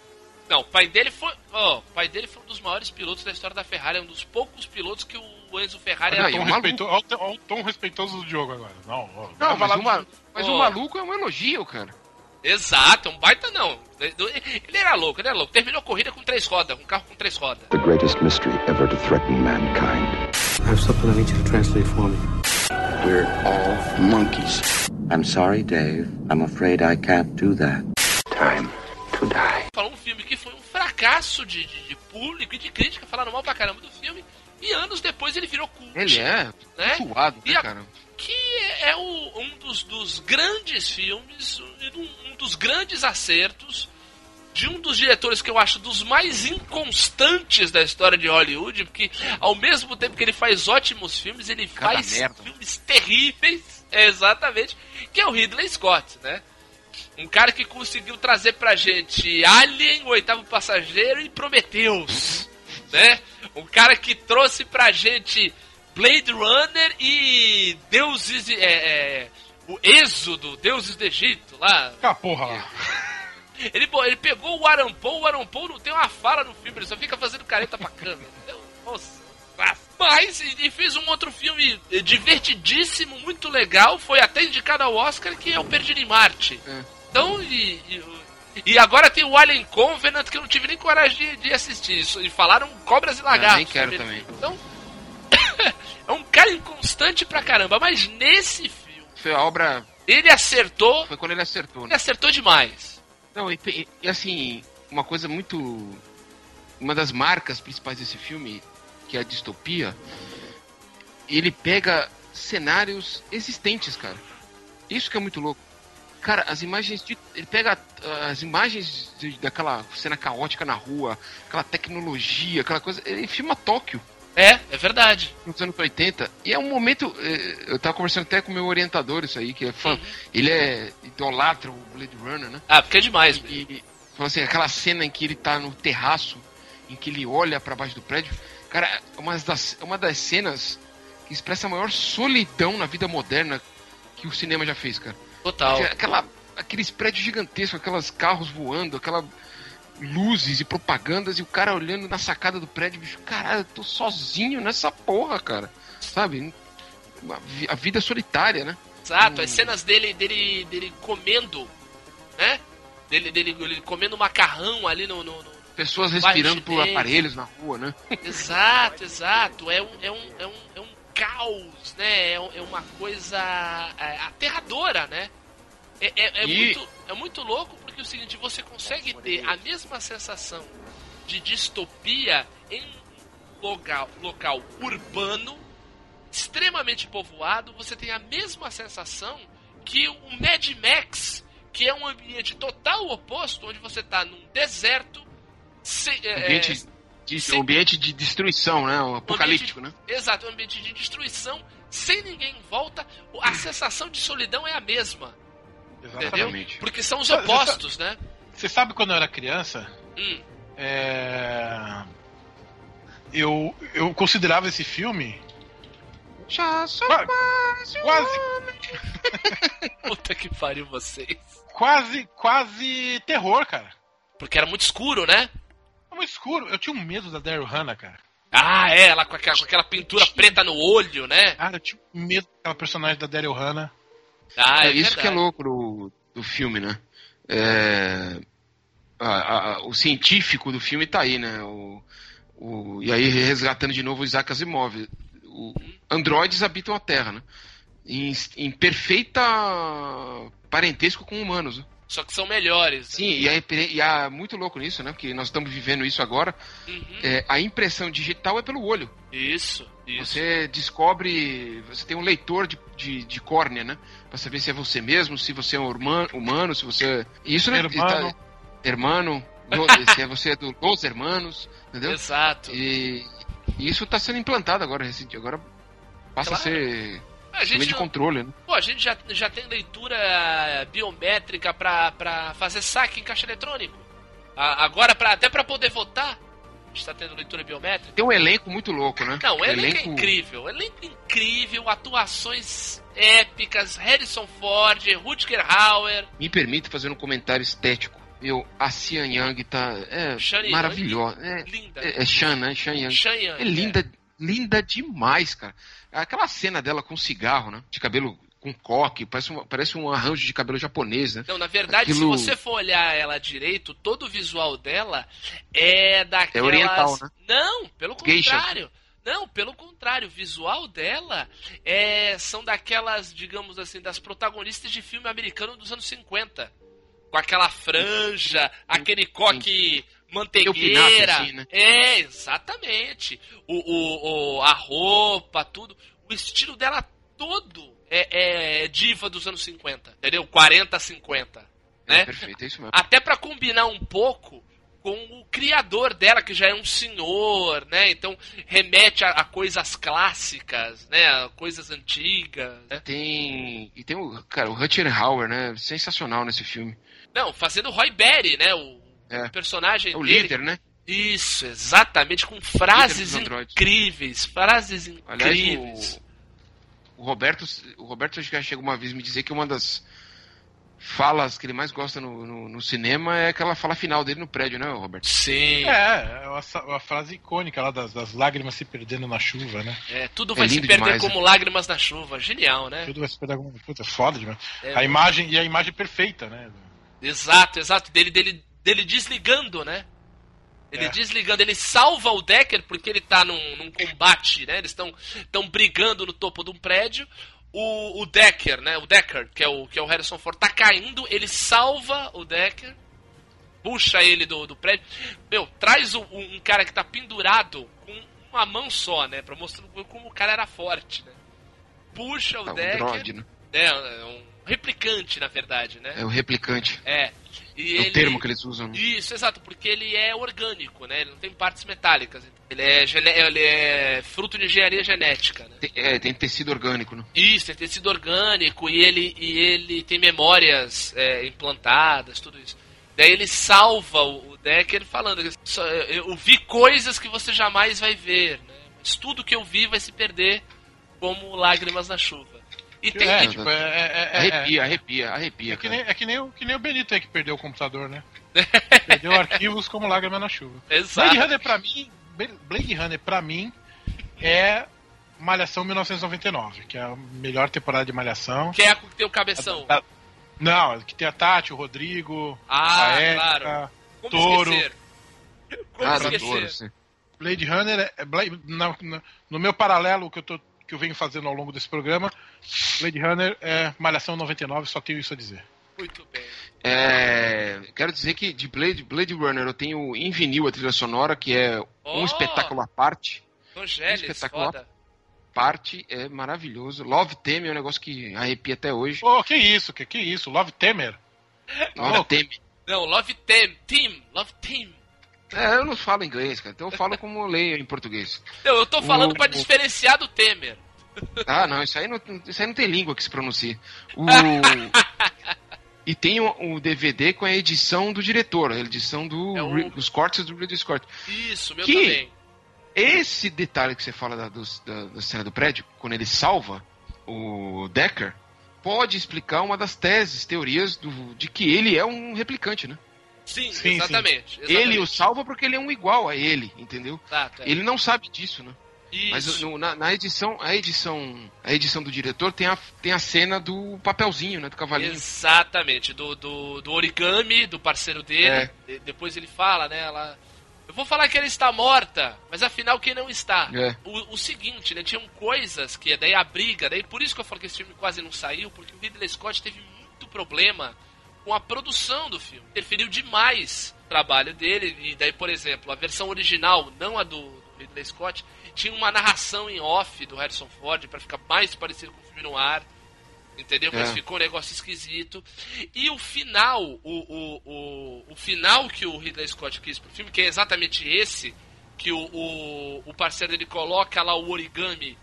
Não, o pai dele foi. Ó, o pai dele foi um dos maiores pilotos da história da Ferrari, é um dos poucos pilotos que o Enzo Ferrari Olha é maluco. respeito- Olha o tom- respeitoso do Diogo agora. Não, ó, Não, vai mas, falar o, ma- mas o maluco é um elogio, cara. Exato, é um baita não. Ele era louco, ele era louco. Terminou a corrida com três rodas, um carro com três rodas. The greatest mystery ever to threaten mankind. I have something I need you to translate for me. We're all monkeys. I'm sorry, Dave. I'm afraid I can't do that. Time to die. Falou um filme que foi um fracasso de, de- de público e de crítica, falaram mal pra caramba do filme. E anos depois ele virou cult. Ele é Né? suado, né, a- cara? que é o- um dos, dos grandes filmes, um, um dos grandes acertos de um dos diretores que eu acho dos mais inconstantes da história de Hollywood, porque ao mesmo tempo que ele faz ótimos filmes, ele Cada faz merda. filmes terríveis, é, exatamente, que é o Ridley Scott, né? Um cara que conseguiu trazer pra gente Alien, o oitavo passageiro e Prometheus, né? Um cara que trouxe pra gente Blade Runner e Deuses. É, é, o Êxodo, Deuses do Egito lá. Ah, porra lá. Ele, ele pegou o Arampou, o Arampou não tem uma fala no filme, ele só fica fazendo careta pra câmera. entendeu? Nossa. Mas, e fez um outro filme divertidíssimo, muito legal, foi até indicado ao Oscar, que é o Perdido em Marte. É. Então, e, e, e agora tem o Alien Covenant, que eu não tive nem coragem de, de assistir. Isso, e falaram cobras e lagartos. nem quero ele. também. Então, é um cara inconstante pra caramba, mas nesse filme, Foi a obra. ele acertou, Foi quando ele acertou, ele né? acertou demais. Não, e- e, assim, uma coisa muito. Uma das marcas principais desse filme, que é a distopia, ele pega cenários existentes, cara. Isso que é muito louco. Cara, as imagens de. Ele pega ah, as imagens de- daquela cena caótica na rua, aquela tecnologia, aquela coisa. Ele filma Tóquio É, é verdade. nos anos 80. E é um momento. eh, Eu tava conversando até com o meu orientador, isso aí, que é fã. Uhum. Ele é idolatra o Blade Runner, né? Ah, porque é demais. E, e falou assim, aquela cena em que ele tá no terraço, em que ele olha pra baixo do prédio, cara, é uma das, é uma das cenas que expressa a maior solidão na vida moderna que o cinema já fez, cara. Total. Aquela, aqueles prédios gigantescos, aquelas carros voando, aquela luzes e propagandas e o cara olhando na sacada do prédio, bicho, caralho, eu tô sozinho nessa porra, cara. Sabe? A vida é solitária, né? Exato, Hum. as cenas dele, dele, dele comendo, né? Dele, dele, ele comendo macarrão ali no. no- no- Pessoas respirando por aparelhos na rua, né? Exato, exato. É um, é um, é um caos, né? É, é uma coisa é, aterradora, né? É, é, é E- muito, é muito louco porque é o seguinte, você consegue ter a mesma sensação de distopia em um local, local urbano, extremamente povoado, você tem a mesma sensação que o Mad Max, que é um ambiente total oposto, onde você está num deserto, se- é, ambiente de, sim. ambiente de destruição, né? O apocalíptico, né? Exato, um ambiente de destruição, sem ninguém em volta, a sensação de solidão é a mesma, entendeu? Exatamente. Porque são os Você- você opostos, né? Você sabe quando eu era criança, Hum, é... eu, eu considerava esse filme Já sou Qua- quase um quase, puta que pariu vocês. quase, quase terror, cara. Porque era muito escuro, né? É muito escuro. Eu tinha um medo da Daryl Hannah, cara. Ah, é, ela com aquela, com aquela pintura preta no olho, né? Cara, eu tinha um medo daquela personagem da Daryl Hannah. Ah, É, é isso que é louco do, do filme, né? É, a- a- o científico do filme tá aí, né? O, o- e aí, resgatando de novo o Isaac Asimov. O, androides habitam a Terra, né? Em, em perfeita parentesco com humanos. Né? Só que são melhores. né? Sim, e é, e é muito louco nisso, né? Porque nós estamos vivendo isso agora. Uhum. É, a impressão digital é pelo olho. Isso, isso. Você descobre. Você tem um leitor de, de, de córnea, né? Pra saber se é você mesmo, se você é um humano, humano se você. Isso, né? Hermano. Tá, hermano. se é você é do Los Hermanos, entendeu? Exato. E, e isso tá sendo implantado agora, recente. Agora passa Claro. a ser A gente de controle, né? Pô, a gente já, já tem leitura biométrica pra, pra fazer saque em caixa eletrônico. A- agora, pra, até pra poder votar, a gente tá tendo leitura biométrica. Tem um elenco muito louco, né? Não, o elenco, é incrível. Elenco incrível, atuações épicas, Harrison Ford, Rutger Hauer. Me permite fazer um comentário estético. Meu, a Xian Yang tá é, Shani maravilhosa. É, Linda. é, é Shan, né? Shan Yang. Shan Yang, é linda, linda demais, cara. Aquela cena dela com cigarro, né? De cabelo com coque, parece um, parece um arranjo de cabelo japonês, né? Não, na verdade, Aquilo- se você for olhar ela direito, todo o visual dela é daquelas... oriental, né? Não, pelo Geisha. contrário. Não, pelo contrário, o visual dela é, são daquelas, digamos assim, das protagonistas de filme americano dos anos 50. Com aquela franja, aquele coque manteigueira. Assim, né? É, exatamente. O, o, o- a roupa, tudo. O estilo dela todo é, é diva dos anos 50, entendeu? 40, 50. Né? É, perfeito, é isso mesmo. Até pra combinar um pouco com o criador dela, que já é um senhor, né? Então remete a, a coisas clássicas, né? A coisas antigas. né? Tem. E tem o. Cara, o Rutger Hauer, né? Sensacional nesse filme. Não, fazendo Roy Berry, né? O É. personagem É o dele. líder, né? Isso, exatamente, com frases incríveis, frases Aliás, incríveis. o, o Roberto, o Roberto acho que já chegou uma vez me dizer que uma das falas que ele mais gosta no, no, no cinema é aquela fala final dele no prédio, né, Roberto? Sim, É, é uma, uma frase icônica lá das, das lágrimas se perdendo na chuva, né? é, tudo É vai se lindo perder demais, como lágrimas na chuva. Genial, né? Tudo vai se perder alguma puta, foda demais. É, a imagem e a imagem perfeita, né? Exato, exato. Dele, dele, dele desligando, né? Ele É. desligando, ele salva o Decker porque ele tá num, num combate, né? Eles estão estão brigando no topo de um prédio. O, o Decker, né? O Decker, que é o, que é o Harrison Ford, tá caindo, ele salva o Decker, puxa ele do, do prédio. Meu, traz o- um, cara que tá pendurado com uma mão só, né? Pra mostrar como o cara era forte, né? Puxa o É um Decker. droid, né? É, é um replicante, na verdade, né? É o replicante. É. E É ele... o termo que eles usam. né? Isso, exato, porque ele é orgânico, né? Ele não tem partes metálicas. Ele é, gene- ele é fruto de engenharia genética, né? Tem, é, tem tecido orgânico, né? Isso, tem tecido orgânico e ele, e ele tem memórias é, implantadas, tudo isso. Daí ele salva o, Decker falando: "Só- Eu eu vi coisas que você jamais vai ver, né? Mas tudo que eu vi vai se perder como lágrimas na chuva. E tem é, tipo, é, é, Arrepia, arrepia, arrepia. é que nem, é que nem o, que nem o Benito aí que perdeu o computador, né? perdeu arquivos como lágrima na chuva. Exato. Blade Runner pra mim, Blade Runner pra mim é Malhação 1999, que é a melhor temporada de Malhação. Que é a que tem o cabeção. Ah, Não, que tem a Tati, o Rodrigo, Ah, a Erika, claro. Como Touro. esquecer? Como Ah, esquecer? Blade Runner é- é Blade- no meu paralelo que eu, tô, que eu venho fazendo ao longo desse programa, Blade Runner é Malhação 99, só tenho isso a dizer. Muito bem. É, quero dizer que de Blade, Blade Runner eu tenho em vinil a trilha sonora, que é um Oh! espetáculo à parte. Vangelis, Espetacular. foda. Parte é maravilhoso. Love Theme é um negócio que arrepia até hoje. Ô, que isso, que, que isso, Love Temer. Love Theme. Não, Love Team, Team, Love Team. É, eu não falo inglês, cara, então eu falo como eu leio em português. Não, eu tô falando O- pra diferenciar do Temer. Ah, não, isso aí não, isso aí não tem língua que se pronuncie. O... E tem o, o DVD com a edição do diretor, a edição do, É dos cortes do Ridley Scott. Isso, meu Que- também. Esse detalhe que você fala da, dos- da- da cena do prédio, quando ele salva o Decker, pode explicar uma das teses, teorias do- de que ele é um replicante, né? Sim, Sim, exatamente, exatamente. Ele o salva porque ele é um igual a ele, entendeu? Exato, é. Ele não sabe disso, né? Mas Isso. no- na, na edição, a edição, a edição do diretor tem a, tem a cena do papelzinho, né? Do cavalinho. Exatamente, do, do, do origami, do parceiro dele. É. De- depois ele fala, né? Ela, eu vou falar que ela está morta, mas afinal quem não está? É. O, o seguinte, né? Tinham coisas que daí a briga, daí por isso que eu falo que esse filme quase não saiu, porque o Ridley Scott teve muito problema com a produção do filme. Interferiu demais no trabalho dele. E daí, por exemplo, a versão original, não a do, do Ridley Scott, tinha uma narração em off do Harrison Ford para ficar mais parecido com o filme no ar. Entendeu? Mas É. ficou um negócio esquisito. E o final, o, o, o, o final que o Ridley Scott quis pro filme, que é exatamente esse, que o, o, o parceiro dele coloca lá o origami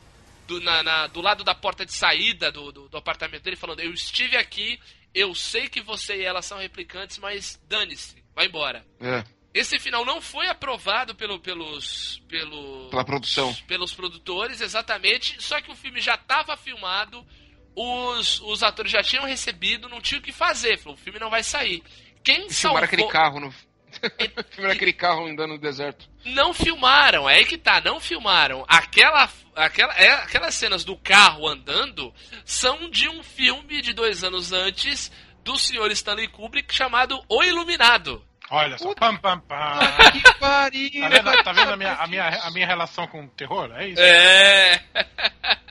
do, na- na- do lado da porta de saída do, do, do apartamento dele, falando: Eu estive aqui, eu sei que você e ela são replicantes, mas dane-se, vai embora. É, Esse final não foi aprovado pelo, pelos, pelo, pela produção. pelos produtores, exatamente. Só que o filme já estava filmado, os, os atores já tinham recebido, não tinha o que fazer. Falou, o filme não vai sair. Quem E salvou... aquele carro no. filmaram aquele carro andando no deserto. Não filmaram, é aí que tá, não filmaram. Aquela, aquela, é, aquelas cenas do carro andando são de um filme de dois anos antes do senhor Stanley Kubrick chamado O Iluminado. Olha só. Pam, pam, pam. que pariu! Tá vendo, tá vendo a, minha, a, minha, a minha relação com o terror? É isso? É.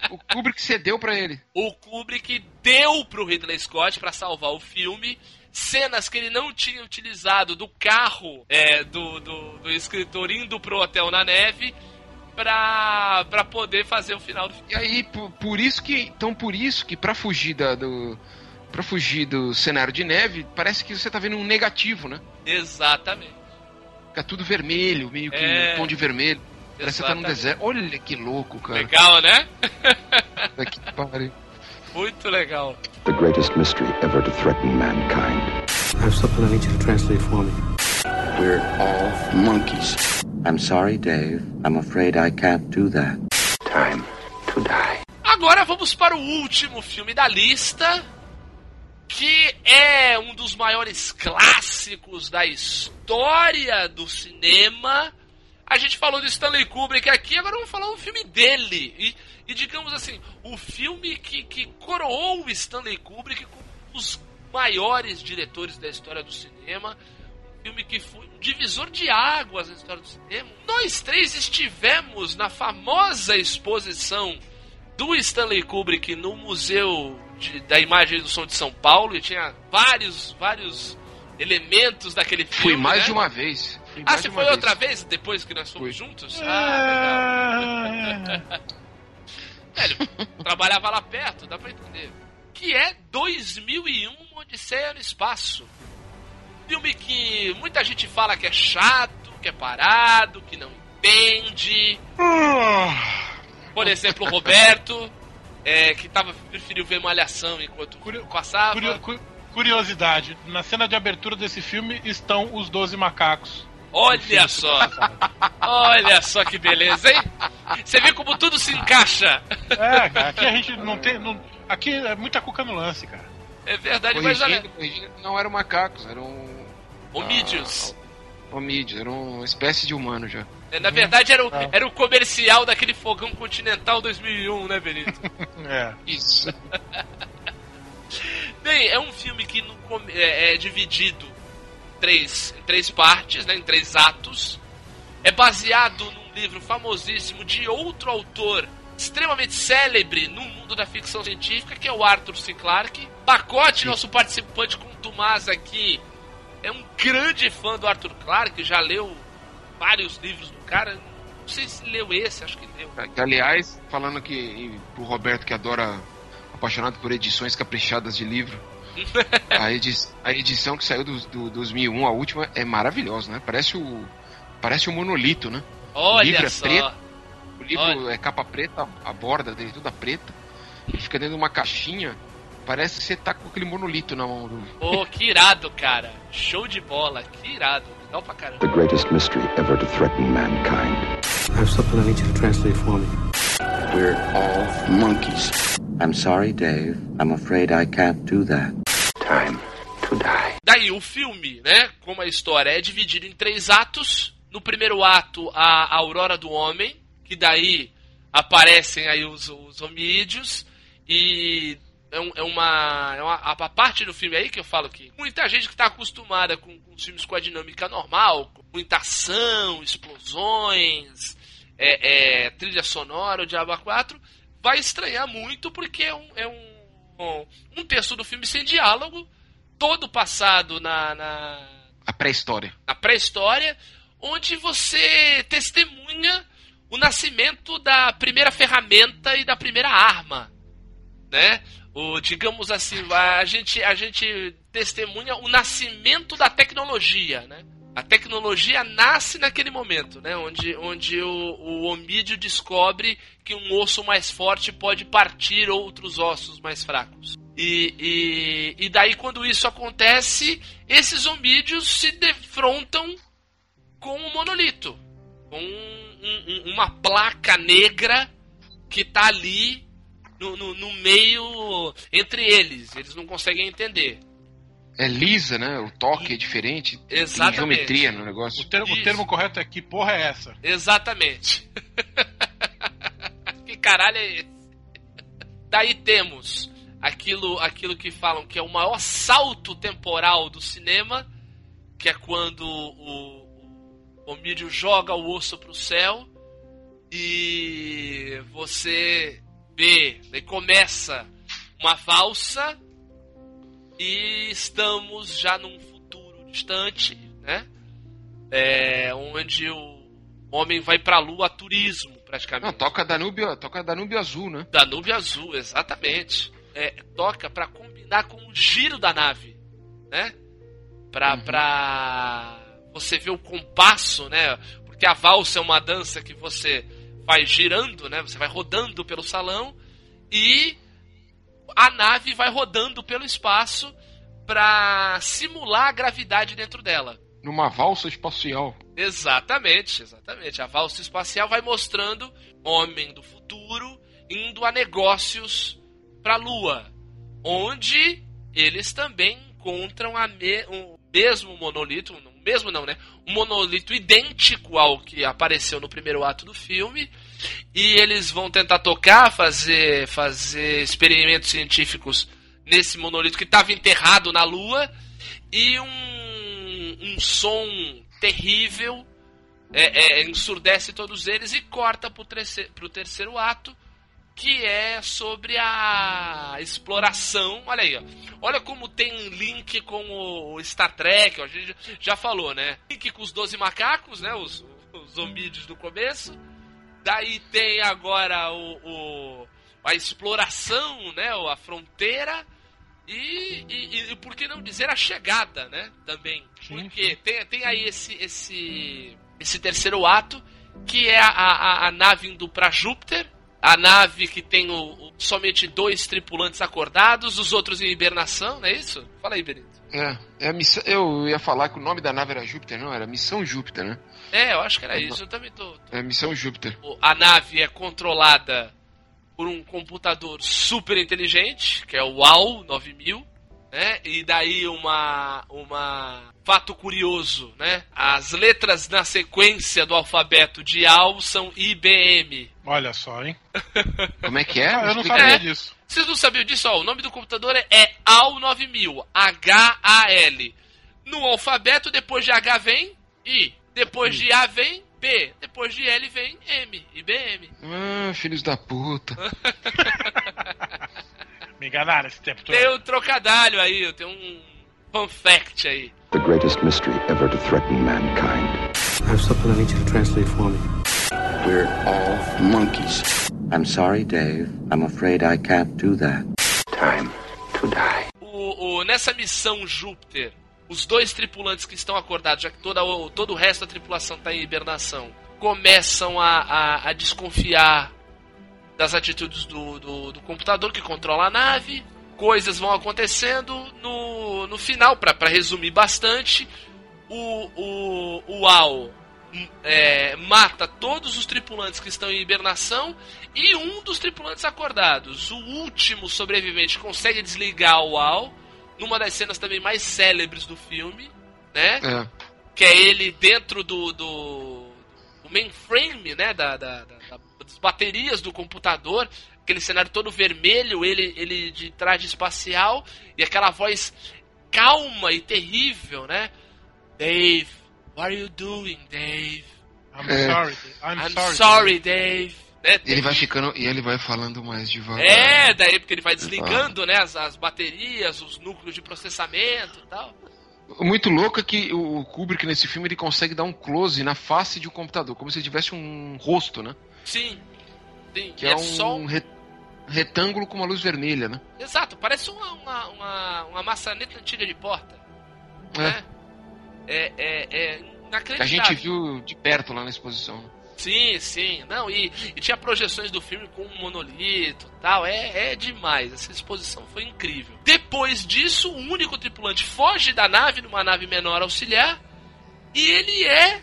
O Kubrick cedeu pra ele. o Kubrick deu pro Ridley Scott pra salvar o filme cenas que ele não tinha utilizado do carro é, do, do, do escritor indo pro hotel na neve pra, pra poder fazer o final do filme. E aí, por, por isso que. Então, por isso que pra fugir da, do. Pra fugir do cenário de neve, parece que você tá vendo um negativo, né? Exatamente. Fica tudo vermelho, meio que É. um tom de vermelho. Parece que você tá num deserto. Olha que louco, cara. Legal, né? Puta Que pariu. Muito legal. The greatest mystery ever to threaten mankind. I have something I need you to translate for me. We're all monkeys. I'm sorry, Dave. I'm afraid I can't do that. Time to die. Agora vamos para o último filme da lista, que é um dos maiores clássicos da história do cinema. A gente falou do Stanley Kubrick aqui, agora vamos falar um filme dele. E, e digamos assim, o filme que, que coroou o Stanley Kubrick como um dos maiores diretores da história do cinema. Um filme que foi um divisor de águas na história do cinema. Nós três estivemos na famosa exposição do Stanley Kubrick no Museu de- da Imagem do Som de São Paulo e tinha vários, vários elementos daquele filme. Fui mais né? de uma vez. Ah, você foi outra vez depois que nós fomos Fui. juntos? Ah, Ah, Velho, trabalhava lá perto, dá pra entender. Que é 2001 Uma Odisseia no Espaço. Filme que muita gente fala que é chato, que é parado, que não entende. Por exemplo, o Roberto, é, que tava, preferiu ver Malhação enquanto Curio- passava. curio- cu- curiosidade: na cena de abertura desse filme estão os 12 macacos. Olha só! Olha só que beleza, hein? Você vê como tudo se encaixa. É, cara, aqui a gente não tem. não- aqui é muita cuca no lance, cara. É verdade, mas olha. Corrigindo, corrigindo, não eram macacos, eram Homídeos. homídeos, eram uma espécie de humano já. É, Na verdade, era o, era o comercial daquele fogão continental 2001, né, Benito? É. Isso. Bem, é um filme que no é, é dividido três, em três partes, né, em três atos. É baseado num livro famosíssimo de outro autor extremamente célebre no mundo da ficção científica, que é o Arthur C. Clarke. Pacote, nosso participante com o Tomás aqui, é um grande fã do Arthur Clarke, já leu vários livros do cara. Não sei se leu esse, acho que leu. Que, aliás, falando que pro Roberto que adora apaixonado por edições caprichadas de livro, a, edi a edição que saiu do, do 2001, a última, é maravilhosa, né? Parece o parece um monolito, né? Olha livro é só. preto. O livro Olha. é capa preta, a borda dele toda preta. Ele fica dentro de uma caixinha. Parece que você tá com aquele monolito na mão do. Pô, que irado, cara. Show de bola, que irado. Legal pra caramba. The greatest mystery ever to threaten mankind. I have something I need you to translate for me. We're all monkeys. I'm sorry, Dave. I'm afraid I can't do that. Time to die. Daí, o filme, né, como a história é dividido em três atos. No primeiro ato, a Aurora do Homem, que daí aparecem aí os, os homídeos. E é, um- é uma, é uma. A parte do filme aí que eu falo que muita gente que está acostumada com, com filmes com a dinâmica normal, com muita ação, explosões, é, é, trilha sonora, o Diabo 4, vai estranhar muito porque é um, é um, um texto do filme sem diálogo, todo passado na, na, A pré-história. na pré-história, onde você testemunha o nascimento da primeira ferramenta e da primeira arma, né? O, digamos assim, a gente, a gente testemunha o nascimento da tecnologia, né? A tecnologia nasce naquele momento, né? Onde, onde o, o homídeo descobre que um osso mais forte pode partir outros ossos mais fracos. E, e, e daí, quando isso acontece, esses homídeos se defrontam com o monolito. Com um- um- uma placa negra que tá ali no, no, no meio entre eles. Eles não conseguem entender. É lisa, né? O toque é diferente. Tem Exatamente. geometria no negócio. O termo, o termo correto é que porra é essa? Exatamente. caralho é esse? Daí temos aquilo, aquilo que falam que é o maior salto temporal do cinema, que é quando o, o joga o osso pro céu e você vê, daí começa uma valsa e estamos já num futuro distante, né? É, onde o homem vai pra lua a turismo, praticamente. Não, toca Danúbio, toca Danúbio Azul, né? Danúbio Azul, exatamente. É, toca pra combinar com o giro da nave, né? Pra, pra você ver o compasso, né? Porque a valsa é uma dança que você vai girando, né? Você vai rodando pelo salão e a nave vai rodando pelo espaço pra simular a gravidade dentro dela. Numa valsa espacial. Exatamente, exatamente. A valsa espacial vai mostrando homem do futuro indo a negócios para a Lua, onde eles também encontram a me- o mesmo monolito, o mesmo não, né? Um monolito idêntico ao que apareceu no primeiro ato do filme, e eles vão tentar tocar, fazer fazer experimentos científicos nesse monolito que estava enterrado na Lua e um, um som terrível é, é, ensurdece todos eles e corta pro, terceiro, pro terceiro ato, que é sobre a exploração. Olha aí, ó. olha como tem link com o Star Trek, ó, a gente já falou, né? Link com os 12 macacos, né? Os, os do começo. Daí tem agora o, o- a exploração, né? A fronteira. E, e, e por que não dizer a chegada, né? Também. Porque tem, tem aí esse, esse, esse terceiro ato, que é a, a, a nave indo pra Júpiter. A nave que tem o, o- somente dois tripulantes acordados, os outros em hibernação, não é isso? Fala aí, Benito. É, é a missão, eu ia falar que o nome da nave era Júpiter, não, era Missão Júpiter, né? É, eu acho que era isso. Eu também tô. tô- É Missão Júpiter. A nave é controlada por um computador super inteligente, que é o WAL 9000, né? E daí uma uma fato curioso, né? As letras na sequência do alfabeto de AL são IBM. Olha só, hein? Como é que é? Ah, eu não sabia aí. disso. Vocês não sabiam disso? Ó, o nome do computador é, é AL 9000, H-A-L. No alfabeto, depois de H vem I, depois de A vem B, depois de L vem M, IBM. Ah, filhos da puta. Me enganaram esse tempo todo. Tem um trocadilho aí, tem um fun fact aí. The greatest mystery ever to threaten mankind. I have something I need you to translate for me. We're all monkeys. I'm sorry, Dave. I'm afraid I can't do that. Time to die. O, o- nessa missão Júpiter, os dois tripulantes que estão acordados, já que toda, todo o resto da tripulação está em hibernação, começam a, a- a desconfiar das atitudes do, do, do computador que controla a nave. Coisas vão acontecendo. No, no final, para resumir bastante, o, o, o Al é, mata todos os tripulantes que estão em hibernação e um dos tripulantes acordados, o último sobrevivente, consegue desligar o Al numa das cenas também mais célebres do filme, né? É. Que é ele dentro do, do, do mainframe, né? Da, da- da- da- das baterias do computador, aquele cenário todo vermelho, ele, ele de traje espacial e aquela voz calma e terrível, né? Dave, what are you doing, Dave? I'm É. sorry. I'm, I'm sorry. sorry, Dave. Né? E ele vai ficando. E ele vai falando mais devagar. É, daí porque ele vai desligando, né, as, as baterias, os núcleos de processamento e tal. Muito louco é que o Kubrick nesse filme ele consegue dar um close na face de um computador, como se tivesse um rosto, né? Sim. Sim, Que é, é, um só um... re- retângulo com uma luz vermelha, né? Exato, parece uma, uma, uma, uma maçaneta antiga de porta. É. Né? é, é, é inacreditável. a gente viu de perto lá na exposição. Sim, sim. Não, e, e tinha projeções do filme com um monolito tal. É, é demais. Essa exposição foi incrível. Depois disso, o único tripulante foge da nave, numa nave menor auxiliar, e ele é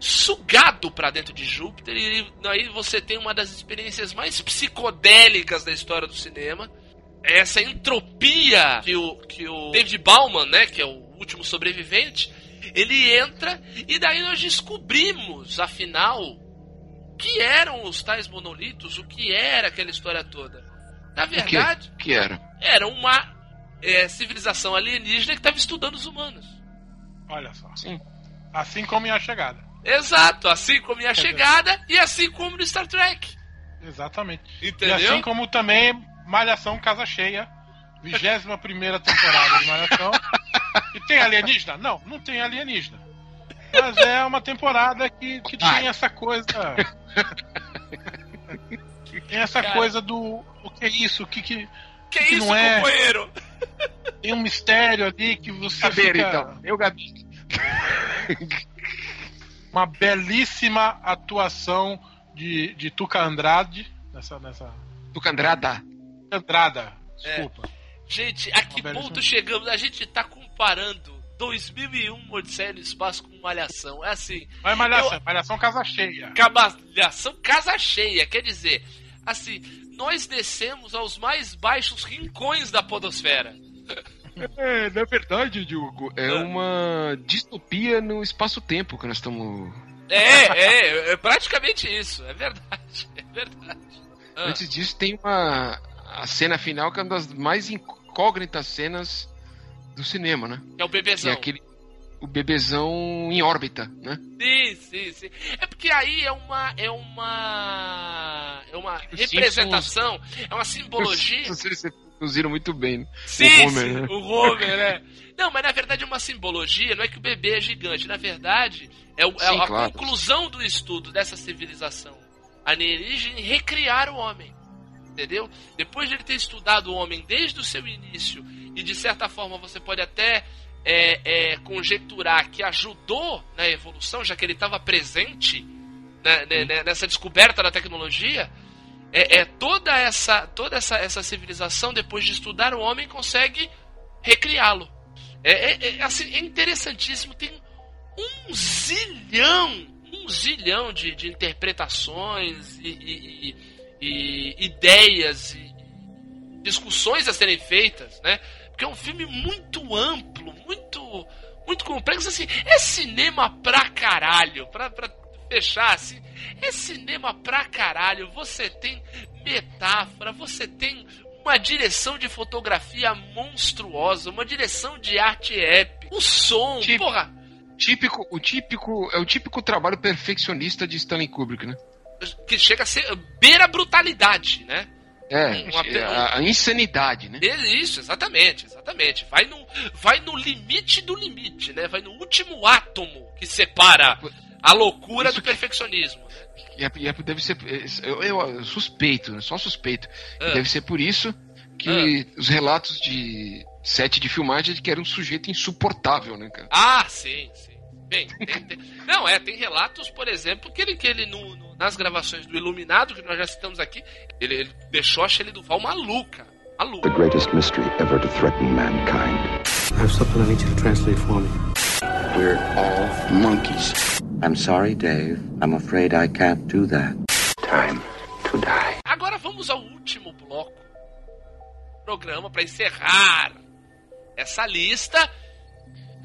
sugado pra dentro de Júpiter. E aí você tem uma das experiências mais psicodélicas da história do cinema. Essa entropia que o, que o David Bauman, né, que é o último sobrevivente, ele entra e daí nós descobrimos, afinal, que eram os tais monolitos, o que era aquela história toda. Na O que, verdade, que era? era uma é, civilização alienígena que estava estudando os humanos. Olha só. Sim. Assim como em A Chegada. Exato, assim como em A Chegada e assim como no Star Trek. Exatamente. Entendeu? E assim como também Malhação Casa Cheia. 21 primeira temporada de Malhação. E tem alienígena? Não, não tem alienígena. Mas é uma temporada que, que tem essa coisa. Tem essa Cara. coisa do. O que é isso? O que, que, Que Que isso, não é- companheiro? tem um mistério ali que você Gabeira, fica... então. Eu, Gabi. Uma belíssima atuação de, de Tuca Andrade nessa, nessa Tucandrada. Andrada. É. Desculpa. Gente, a que belíssima- ponto chegamos? A gente tá comparando 2001 Odisseia no Espaço com Malhação. É assim, Mas Malhação, Malhação Casa Cheia. Malhação casa cheia. Quer dizer, assim, nós descemos aos mais baixos rincões da podosfera. É, na verdade, Diogo, é Ah. uma distopia no espaço-tempo que nós estamos. É, é, é praticamente isso. É verdade, é verdade. Ah, Antes disso, tem uma. A cena final que é uma das mais incógnitas cenas do cinema, né? é o Que bebezão. é aquele. O bebezão em órbita, né? Sim, sim, sim. É porque aí é uma. É uma. É uma Os representação, é uma simbologia. Vocês produziram muito bem. né? Sim, O Homer, sim, né? o Homer, né? Não, mas na verdade é uma simbologia, não é que o bebê é gigante. Na verdade, é, o- é Sim, a claro. conclusão do estudo dessa civilização alienígena recriar o homem. Entendeu? Depois de ele ter estudado o homem desde o seu início, e de certa forma você pode até é, é, conjecturar que ajudou na evolução, já que ele estava presente né, né, né, nessa descoberta da tecnologia, é, é toda essa toda essa, essa civilização depois de estudar o homem consegue recriá-lo. É, é- é, assim, é interessantíssimo, tem um zilhão, um zilhão de, de interpretações e, e- e- e ideias e discussões a serem feitas, né? Porque é um filme muito amplo, muito muito complexo, assim, é cinema pra caralho, pra, pra fechar assim, é cinema pra caralho, você tem metáfora, você tem uma direção de fotografia monstruosa, uma direção de arte épica, o som, Tipo- porra, Típico, o típico, é o típico trabalho perfeccionista de Stanley Kubrick, né? que chega a ser beira brutalidade, né? É, Uma- a, a insanidade, né? Isso, exatamente, exatamente. Vai no, vai no limite do limite, né? Vai no último átomo que separa a loucura Isso do perfeccionismo. né? E, é- e é- deve ser. Eu, eu suspeito, né? só suspeito. Ah. Deve ser por isso que os relatos de set de filmagem é de que era um sujeito insuportável, né, cara? Ah, sim, sim. Bem, tem- tem- não, é, tem relatos, por exemplo, que ele, que ele no, no- nas gravações do Iluminado, que nós já citamos aqui, ele, ele deixou a Shelley Duval maluca. Maluca. The greatest mystery ever to threaten mankind. I have something I need you to translate for me. We're all monkeys. I'm sorry, Dave. I'm afraid I can't do that. Time to die. Agora vamos ao último bloco do programa para encerrar essa lista.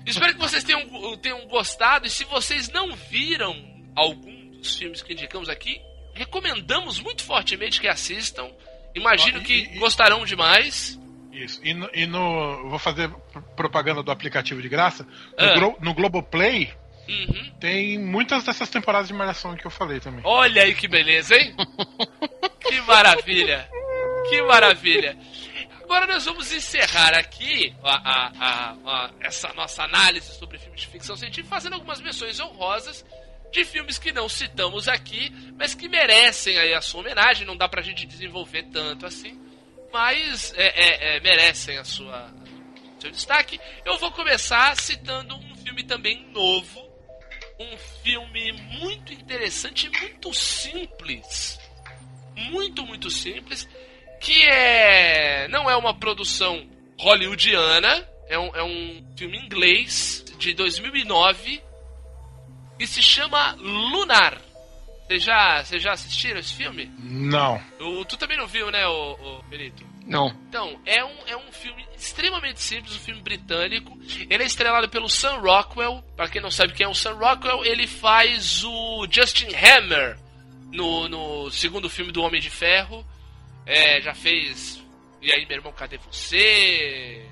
Espero que vocês tenham, tenham gostado. E se vocês não viram algum dos filmes que indicamos aqui, recomendamos muito fortemente que assistam. Imagino Ó, e- que e- gostarão demais. Isso. E no, e no- Vou fazer pr- propaganda do aplicativo de graça. No, Ah. Glo- no Globoplay Uhum. tem muitas dessas temporadas de Malhação que eu falei também. Olha aí que beleza, hein? que maravilha! Que maravilha! Agora nós vamos encerrar aqui a- a- a- essa nossa análise sobre filmes de ficção científica, fazendo algumas menções honrosas de filmes que não citamos aqui, mas que merecem aí a sua homenagem. Não dá pra gente desenvolver tanto assim, mas é, é, é, merecem a sua seu destaque. Eu vou começar citando um filme também novo, um filme muito interessante muito simples. Muito, muito simples. Que é. Não é uma produção hollywoodiana, é um, é um filme inglês de 2009 que se chama Lunar. Vocês já, já assistiram esse filme? Não. O, tu também não viu, né, o, o Benito? Não. Então, é um, é um filme extremamente simples, um filme britânico. Ele é estrelado pelo Sam Rockwell. Para quem não sabe quem é o Sam Rockwell, ele faz o Justin Hammer no, no segundo filme do Homem de Ferro. É, já fez E aí, meu irmão, cadê você?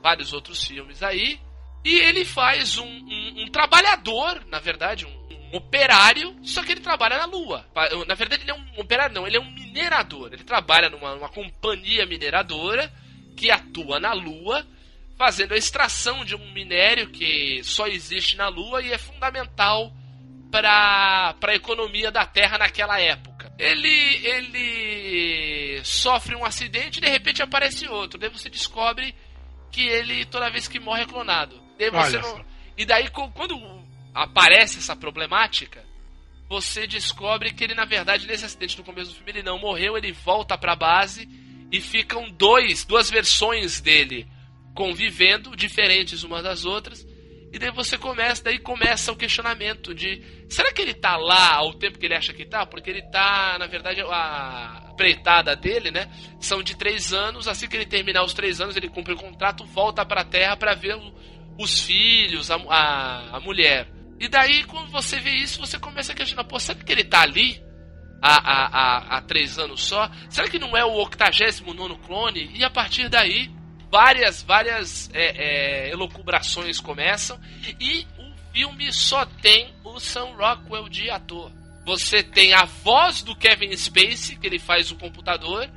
Vários outros filmes aí. E ele faz um, um, um trabalhador, na verdade, um, operário, só que ele trabalha na Lua. Na verdade, ele é um operário, não, ele é um minerador. Ele trabalha numa, numa companhia mineradora que atua na Lua, fazendo a extração de um minério que só existe na Lua e é fundamental para a economia da Terra naquela época. Ele, ele sofre um acidente e de repente aparece outro. Daí você descobre que ele, toda vez que morre, é clonado. Olha não-. E daí, quando aparece essa problemática, você descobre que ele, na verdade, nesse acidente no começo do filme, ele não morreu, ele volta pra base e ficam dois, duas versões dele convivendo, diferentes umas das outras. E daí você começa, daí começa o questionamento de será que ele tá lá ao tempo que ele acha que tá? Porque ele tá, na verdade, a empreitada dele, né? São de três anos. Assim que ele terminar os três anos, ele cumpre o contrato, volta pra Terra pra ver o- os filhos, a, a, a mulher. E daí, quando você vê isso, você começa a questionar: pô, será que ele tá ali há, há, há, há três anos só? Será que não é o 89 clone? E a partir daí, várias, várias é, é, elucubrações começam. E o filme só tem o Sam Rockwell de ator. Você tem a voz do Kevin Spacey, que ele faz o computador.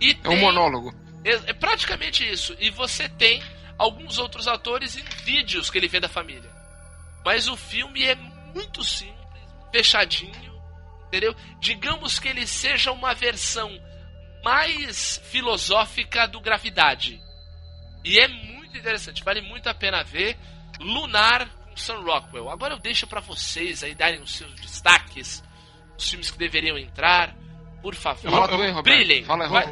E É um tem- monólogo. é, é praticamente isso. E você tem alguns outros atores em vídeos que ele vê da família. Mas o filme é muito simples, fechadinho, entendeu? Digamos que ele seja uma versão mais filosófica do Gravidade. E é muito interessante, vale muito a pena ver. Lunar com Sam Rockwell. Agora eu deixo pra vocês aí darem os seus destaques, os filmes que deveriam entrar. Por favor, brilhem. Fala, Vai.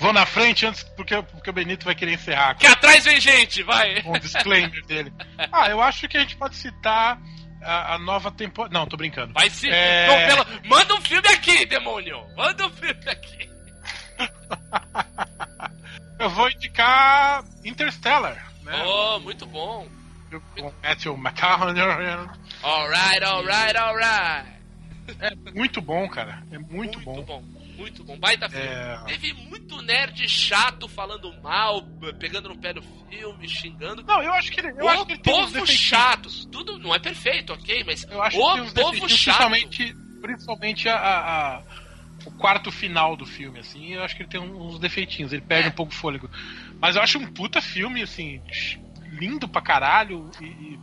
Vou, na frente antes, porque, porque o Benito vai querer encerrar Que atrás vem gente, vai. o disclaimer dele. Ah, eu acho que a gente pode citar a, a nova temporada. Não, tô brincando. Vai se. É. Pelo- Manda um filme aqui, demônio! Manda um filme aqui. Eu vou indicar Interstellar, né? Oh, muito bom. Com Matthew McConaughey. Alright, alright, alright. É muito bom, cara. É muito, bom. bom. Muito bom. Baita filme. É. Teve muito nerd chato falando mal, pegando no pé do filme, xingando. Não, eu acho que ele, eu o acho que ele povo chato. Tudo não é perfeito, ok, mas Eu acho que o uns povo chato. principalmente, principalmente a, a- a- o quarto final do filme, assim, eu acho que ele tem uns defeitinhos, ele perde um pouco o fôlego. Mas eu acho um puta filme, assim, lindo pra caralho e, e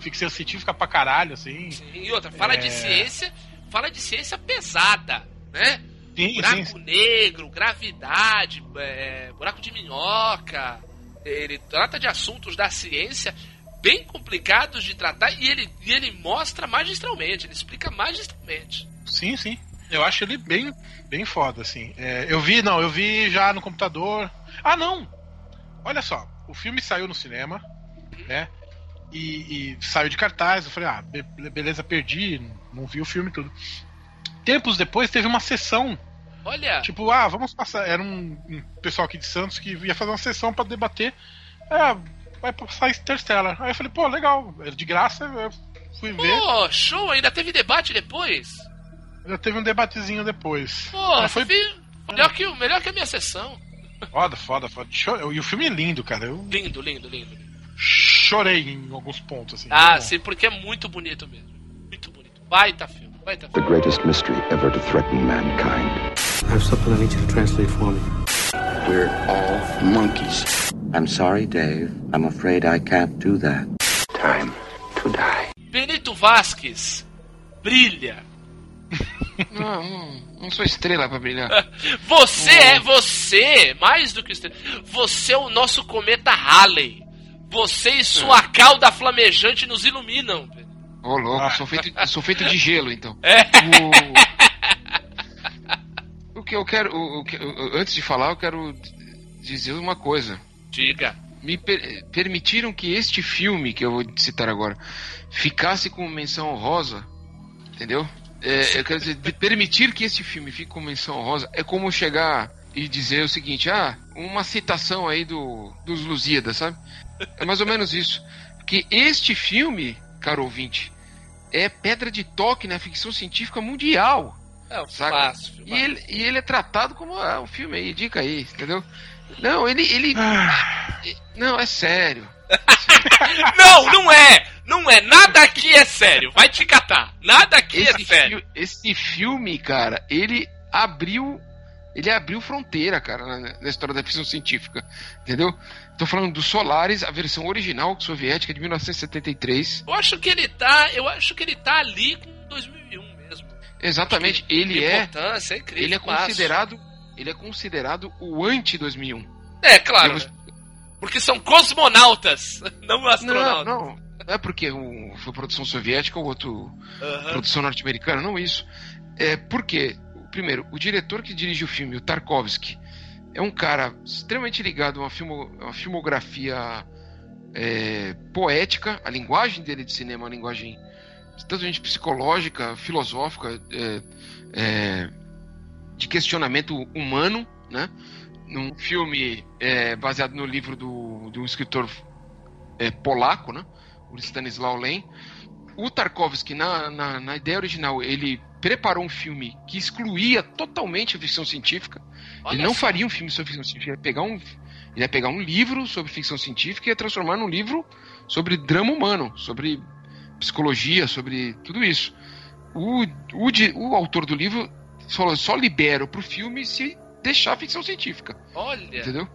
ficção científica pra caralho, assim. E outra, fala É. de ciência, fala de ciência pesada, né? Sim, buraco sim. negro, gravidade, é, buraco de minhoca. Ele trata de assuntos da ciência bem complicados de tratar e ele, e ele mostra magistralmente, ele explica magistralmente. Sim, sim. Eu acho ele bem, bem foda, assim. É, eu vi, não, eu vi já no computador. Ah, não! Olha só, o filme saiu no cinema, né? E, e saiu de cartaz. Eu falei, ah, be- beleza, perdi, não vi o filme e tudo. Tempos depois teve uma sessão. Olha, Tipo, ah, vamos passar. Era um, um pessoal aqui de Santos que ia fazer uma sessão pra debater. É, vai passar Interstellar. Aí eu falei, pô, legal, é de graça, eu fui ver. pô, show, ainda teve debate depois? Já teve um debatezinho depois. Pô, foi melhor, que, melhor que a minha sessão. Foda, foda, foda. E o filme é lindo, cara. Eu Lindo, lindo, lindo. chorei em alguns pontos, assim. Ah, sim, porque é muito bonito mesmo. Muito bonito. Baita filme, The greatest mystery ever to threaten mankind. I have something I need you to translate for me. We're all monkeys. I'm sorry, Dave. I'm afraid I can't do that. Time to die. Benito Vasquez, brilha. Não, não, não sou estrela pra brilhar. Você é você, mais do que estrela. Você é o nosso cometa Halley. Você e sua cauda flamejante nos iluminam. Ô, louco, Ah. sou, feito, sou feito de gelo, então. É. O, o que eu quero. o- o que- antes de falar, eu quero dizer uma coisa. Diga. Me per- permitiram que este filme, que eu vou citar agora, ficasse com menção honrosa, entendeu? É, eu quero dizer, permitir que este filme fique com menção honrosa é como chegar e dizer o seguinte: ah, uma citação aí do, dos Lusíadas, sabe? É mais ou menos isso. Porque este filme, caro ouvinte, é pedra de toque na ficção científica mundial. É, um Saca? fácil. E ele, e ele é tratado como ah, um filme aí, dica aí, entendeu? Não, ele. ele não, é sério. Não, não é! Não é! Nada aqui é sério! Vai te catar! Nada aqui é Esse, sério! fi- esse filme, cara, ele abriu. Ele abriu fronteira, cara, na, na história da ficção científica. Entendeu? Tô falando do Solaris, a versão original soviética de 1973. Eu acho que ele tá. Eu acho que ele tá ali com 2001 mesmo. Exatamente, ele é. É incrível. Ele é considerado. Ele é considerado o anti-2001. É, claro. Né? Porque são cosmonautas, não Não, astronautas. não. Não é porque um, foi produção soviética ou outro Aham. produção norte-americana, não isso. É porque, primeiro, o diretor que dirige o filme, o Tarkovsky, é um cara extremamente ligado a uma, filmo, uma filmografia é, poética, a linguagem dele de cinema, é uma linguagem tanto gente psicológica, filosófica, é, é, de questionamento humano, né? Num filme é, baseado no livro do, de um escritor é, polaco, né? O Stanisław Lem. O Tarkovsky, na, na, na ideia original, ele preparou um filme que excluía totalmente a ficção científica. Olha ele não faria um filme sobre ficção científica, ele ia pegar um, ele ia pegar um livro sobre ficção científica e ia transformar num livro sobre drama humano, sobre psicologia, sobre tudo isso. O, o, o autor do livro falou, só libero pro filme se deixar a ficção científica. Olha. Entendeu?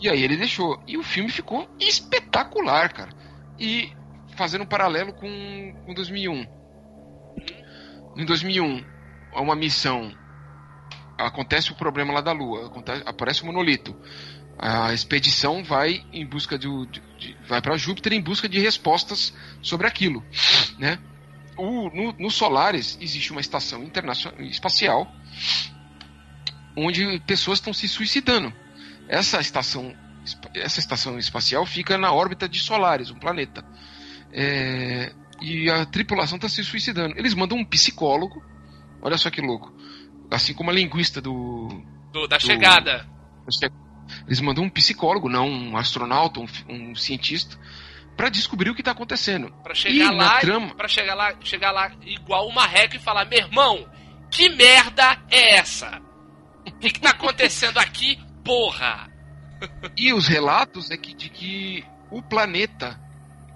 E aí ele deixou. E o filme ficou espetacular, cara. E fazendo um paralelo com, com 2001. Em 2001, há uma missão. Acontece o problema lá da Lua. acontece- aparece o monolito. A expedição vai em busca de, de- de- vai para Júpiter em busca de respostas sobre aquilo, né? O- no, no Solaris existe uma estação internacional espacial onde pessoas estão se suicidando. Essa estação, essa estação espacial fica na órbita de Solaris, um planeta. É, e a tripulação está se suicidando. Eles mandam um psicólogo, olha só que louco, assim como a linguista do. Do- da chegada. Eles mandam um psicólogo, não um astronauta, um, um cientista, para descobrir o que está acontecendo. Pra E chegar na lá, trama- para chegar lá, chegar lá igual uma reca e falar: "Meu irmão, que merda é essa? O que, que tá acontecendo aqui, porra?" E os relatos é que, de que o planeta,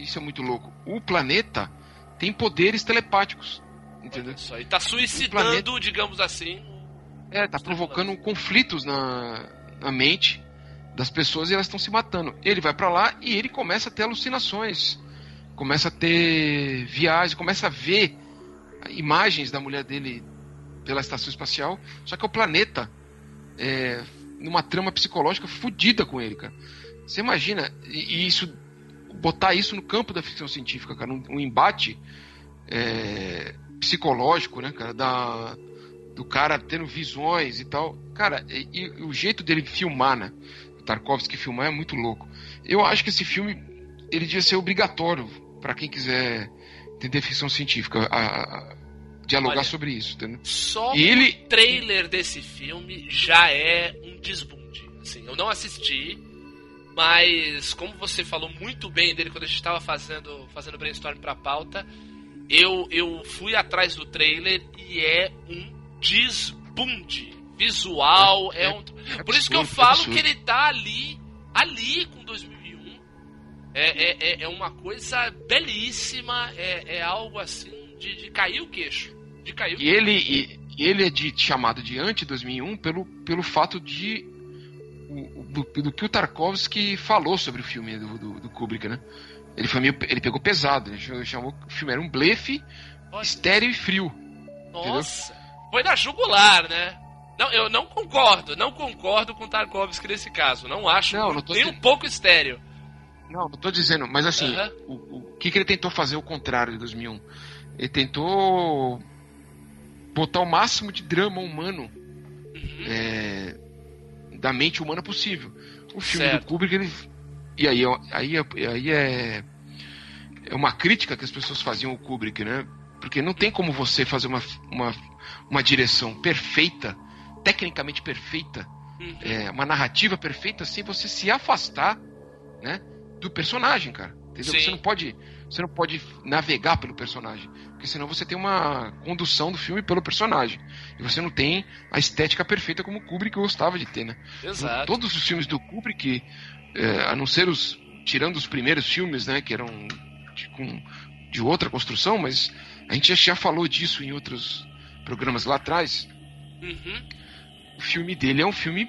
isso é muito louco, o planeta tem poderes telepáticos. Entendeu? Isso aí tá suicidando, planeta- digamos assim. É, tá provocando conflitos na, na mente das pessoas e elas estão se matando. Ele vai pra lá e ele começa a ter alucinações, começa a ter viagens, começa a ver imagens da mulher dele pela estação espacial, só que o planeta é, numa trama psicológica fodida com ele, cara. Você imagina, e isso botar isso no campo da ficção científica, cara, um, um embate é, psicológico, né, cara, da, do cara tendo visões e tal. Cara, e, e o jeito dele filmar, né? O Tarkovsky filmar é muito louco. Eu acho que esse filme ele devia ser obrigatório para quem quiser entender ficção científica, a, a- dialogar Olha, sobre isso, entendeu? Só E ele- o trailer desse filme já é um desbunde. Assim, eu não assisti, mas como você falou muito bem dele quando a gente estava fazendo fazendo brainstorm pra pauta, eu eu fui atrás do trailer e é um desbunde visual, é, É- um é Por isso que eu absurdo, falo absurdo. que ele tá ali ali com 2001. É, é, é- é uma coisa belíssima, é, é algo assim de, de cair o queixo. De cair o E ele, e, ele é de, chamado de anti-2001 pelo, pelo fato de. O- o- do, do que o Tarkovsky falou sobre o filme do, do, do Kubrick, né? Ele, foi meio, ele pegou pesado, ele chamou- o filme era um blefe Olha. estéreo e frio. Nossa, foi na jugular, né? Não, eu não concordo, não concordo com Tarkovsky nesse caso. Não acho Não, não nem um pouco estéreo. Não, não tô dizendo, mas assim, Aham. o, o que, que ele tentou fazer ao contrário de 2001? Ele tentou botar o máximo de drama humano Uhum. é, da mente humana possível. O filme Certo. do Kubrick, ele, e aí, aí, é- aí é, é uma crítica que as pessoas faziam ao Kubrick, né? Porque não tem como você fazer uma, uma, uma direção perfeita, tecnicamente perfeita, Uhum. é, uma narrativa perfeita sem você se afastar, né, do personagem, cara. Entendeu? Sim. Você não pode, você não pode navegar pelo personagem, porque senão você tem uma condução do filme pelo personagem e você não tem a estética perfeita como o Kubrick gostava de ter, né? Exato. Todos os filmes do Kubrick, é, a não ser os tirando os primeiros filmes, né, que eram de, com, de outra construção, mas a gente já, falou disso em outros programas lá atrás Uhum. o filme dele é um filme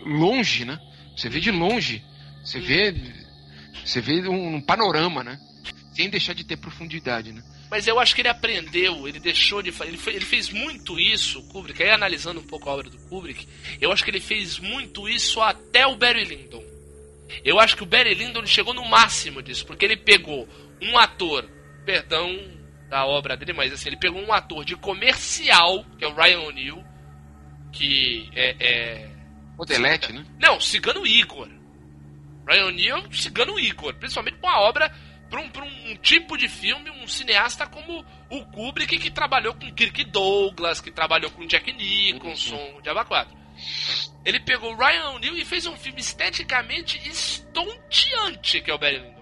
longe, né? Você vê de longe. Você vê. Você vê um, um panorama, né? Sem deixar de ter profundidade, né? Mas eu acho que ele aprendeu, ele deixou de fazer. Ele, ele fez muito isso, o Kubrick. Aí analisando um pouco a obra do Kubrick, eu acho que ele fez muito isso até o Barry Lyndon. Eu acho que o Barry Lyndon chegou no máximo disso, porque ele pegou um ator, perdão da obra dele, mas assim, ele pegou um ator de comercial, que é o Ryan O'Neill, que é- é Modelete, né? não, Cigano Igor. Ryan O'Neill é um Cigano Igor, principalmente com a obra para um, pra um tipo de filme, um cineasta como o Kubrick, que trabalhou com Kirk Douglas, que trabalhou com Jack Nicholson, o Diaba 4. Ele pegou o Ryan O'Neill e fez um filme esteticamente estonteante, que é o Barry Lyndon.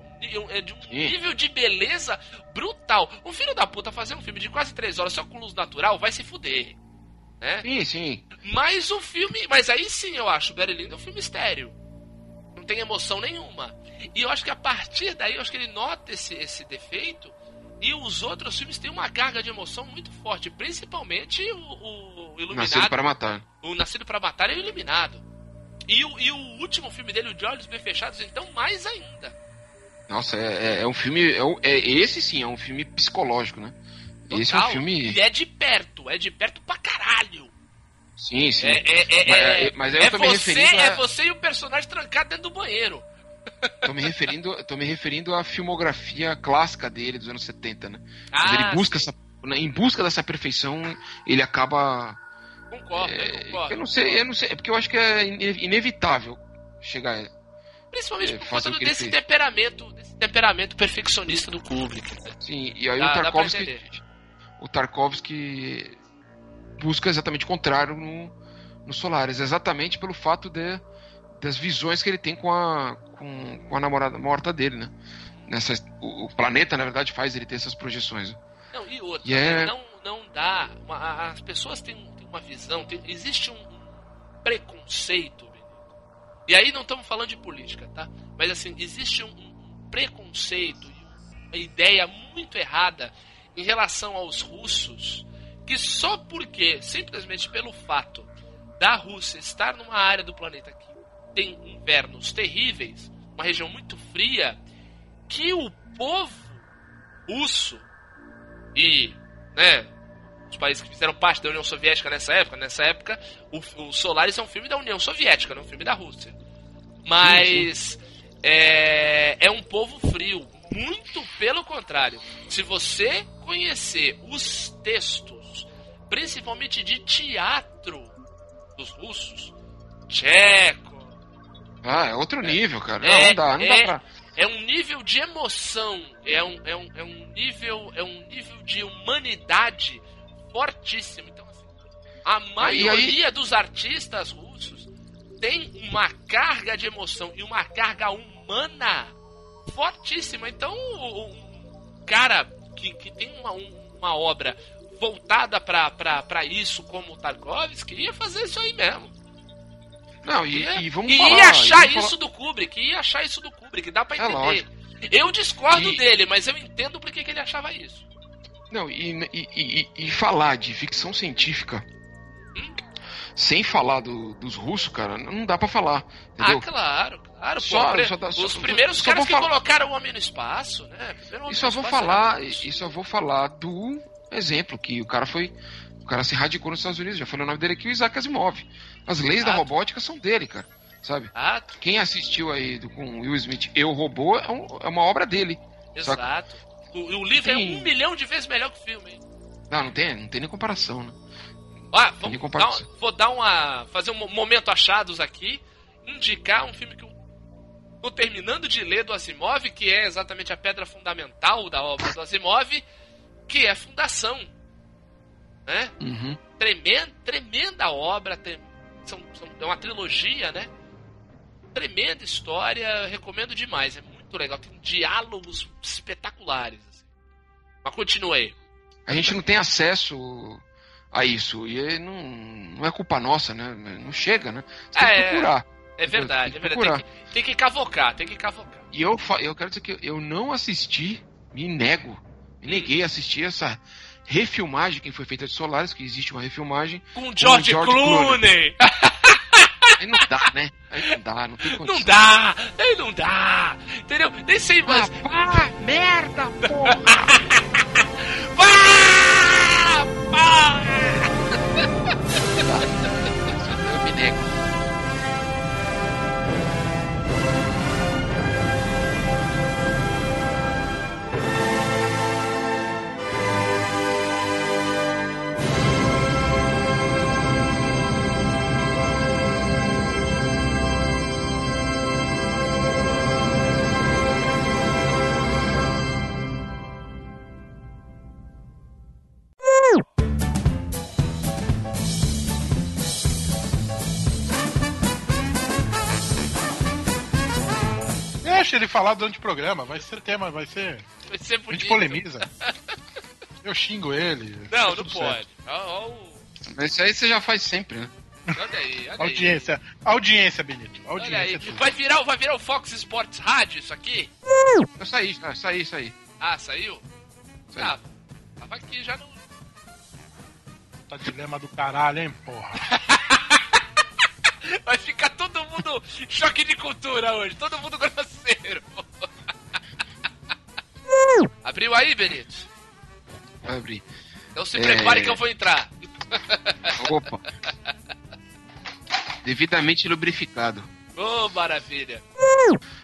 É de um nível de beleza brutal. Um filho da puta fazer um filme de quase três horas só com luz natural vai se fuder. Né? Sim, sim. Mas o filme. Mas aí sim eu acho o Barry Lyndon um filme estéreo. Não tem emoção nenhuma. E eu acho que a partir daí, eu acho que ele nota esse, esse defeito. E os outros filmes têm uma carga de emoção muito forte. Principalmente o, o Iluminado. Nascido para matar. O Nascido para Matar e o Iluminado. E o, e o último filme dele, o De Olhos Bem Fechados, então mais ainda. Nossa, é, é- é um filme. É, é- esse sim é um filme psicológico, né? Esse é um Total. filme. E é de perto, é de perto pra caralho. Sim, sim. É, é, é, Mas- é, é- mas eu é tô você, referindo a- é você e o personagem trancado dentro do banheiro. Tô me referindo, tô me referindo à filmografia clássica dele dos anos 70, né? Ah, ele busca essa, né, em busca dessa perfeição, ele acaba Concordo, é, eu concordo. eu não sei, eu não sei, é porque eu acho que é ine- inevitável chegar Principalmente é, por conta desse temperamento, desse temperamento perfeccionista do Kubrick. né? Sim, e aí Dá- o Tarkovsky o Tarkovsky busca exatamente o contrário no, no Solaris, exatamente pelo fato de das visões que ele tem com a com, com a namorada morta dele, né? Nessa, o, o planeta, na verdade, faz ele ter essas projeções. né? Não, e outra, é- né? não, não dá. uma- as pessoas têm, têm uma visão, tem- existe um preconceito, Benito. E aí não estamos falando de política, tá? Mas assim, existe um, um preconceito e uma ideia muito errada em relação aos russos, que só porque, simplesmente pelo fato da Rússia estar numa área do planeta que tem invernos terríveis, uma região muito fria, que o povo russo e né, os países que fizeram parte da União Soviética nessa época, nessa época o, o Solaris é um filme da União Soviética, não é um filme da Rússia. Mas é, é um povo frio, muito pelo contrário. Se você conhecer os textos, principalmente de teatro dos russos, tcheco, Ah, é outro nível, cara. É, não, não dá, não é, dá pra. é um nível de emoção, é um, é um, é um nível, é um nível de humanidade fortíssimo. Então, assim, a maioria dos artistas russos tem uma carga de emoção e uma carga humana fortíssima. Então, o cara que, que tem uma, um- uma obra voltada para isso, como o Tarkovsky, ia fazer isso aí mesmo. Não, e, Ia- e vamos e falar. ia achar isso do Kubrick, ia achar isso do Kubrick, dá pra É entender. lógico. eu discordo E- dele, mas eu entendo porque que ele achava isso. falar- Não, e, e, e- falar de ficção científica Hum? sem falar do- dos russos, cara, não dá pra falar. Entendeu? Ah, claro, claro. pô, Só- pre- só dá- os só- primeiros só caras que falar- colocaram o homem no espaço, né? Primeiro E só vou falar, e só vou falar do exemplo que o cara foi, o cara se radicou nos Estados Unidos, já falei o nome dele aqui, o Isaac Asimov. As leis da robótica são dele, cara. sabe? Ah, Quem assistiu aí do, com Will Smith Eu Robô é, um- é uma obra dele. Saca? exato. O, o livro é Tem- um milhão de vezes melhor que o filme. hein? Não, não tem, não tem nem comparação, né? Ah, vamos dar comparação. um- vou dar uma. fazer um momento achados aqui. Indicar um filme que eu tô terminando de ler do Asimov, que é exatamente a pedra fundamental da obra do Asimov, que é Fundação. Né? Uhum. Tremenda, tremenda obra, são, são- é uma trilogia, né? Tremenda história, recomendo demais, é muito legal, tem diálogos espetaculares. assim. Mas continue aí. A gente não tem acesso a isso. E não, não é culpa nossa, né? Não chega, né? Você tem Ah, que é. procurar. É verdade, Tem é que verdade. Tem que, tem que cavocar, tem que cavocar. E eu, eu quero dizer que eu não assisti, me nego, me neguei a assistir essa refilmagem que foi feita de Solaris, que existe uma refilmagem. Com George, George Clooney! Aí não dá, né? Aí não dá, não tem condição. Não dá! Aí não dá! Entendeu? Nem sei mais. Ah, merda, porra! Vá! Vá! Deixa ele falar durante o programa, vai ser tema, vai ser. Vai ser A gente bonito. polemiza. Eu xingo ele. Não, não pode. Ó, ó Mas isso aí você já faz sempre, né? Olha aí, olha aí. Audiência, audiência, Benito. Olha Audiência. aí. é tudo. Vai virar, vai virar o Fox Sports Rádio isso aqui? Eu saí, já, saí, saí. Ah, saiu? Saí. Ah, tava aqui já no. Tá dilema do caralho, hein, porra. Vai ficar todo mundo choque de cultura hoje, todo mundo grosseiro. Abriu aí, Benito? Vai abrir. Então se É. prepare que eu vou entrar. Opa. Devidamente lubrificado. Ô, maravilha.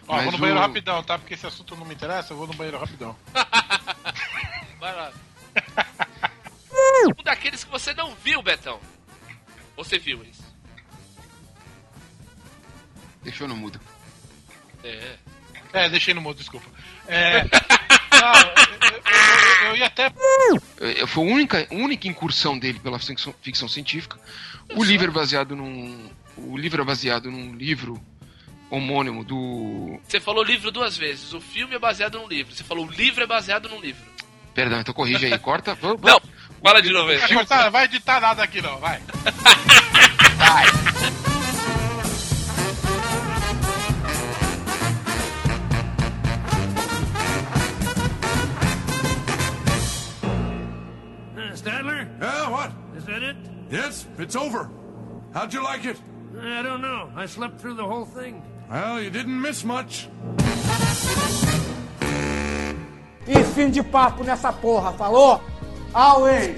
Ó, Mas vou no banheiro o- rapidão, tá? Porque esse assunto não me interessa, eu vou no banheiro rapidão. Vai lá. um daqueles que você não viu, Betão. Você viu isso? Deixou no mudo. É. É, deixei no mudo, desculpa. É. não, eu, eu- eu ia até. É, Foi a única, única incursão dele pela ficção, ficção científica. O livro é baseado num. O livro é baseado num livro homônimo do. Você falou livro duas vezes. O filme é baseado num livro. Você falou o livro é baseado num livro. Perdão, então corrige aí, corta. Vamos, Não, fala de novo aí. Vai cortar, vai editar nada aqui não, vai. Uh, Yes, it's over. How'd you like it? I don't know. I slept through the whole thing. Well, you didn't miss much. E fim de papo nessa porra, falou? Away!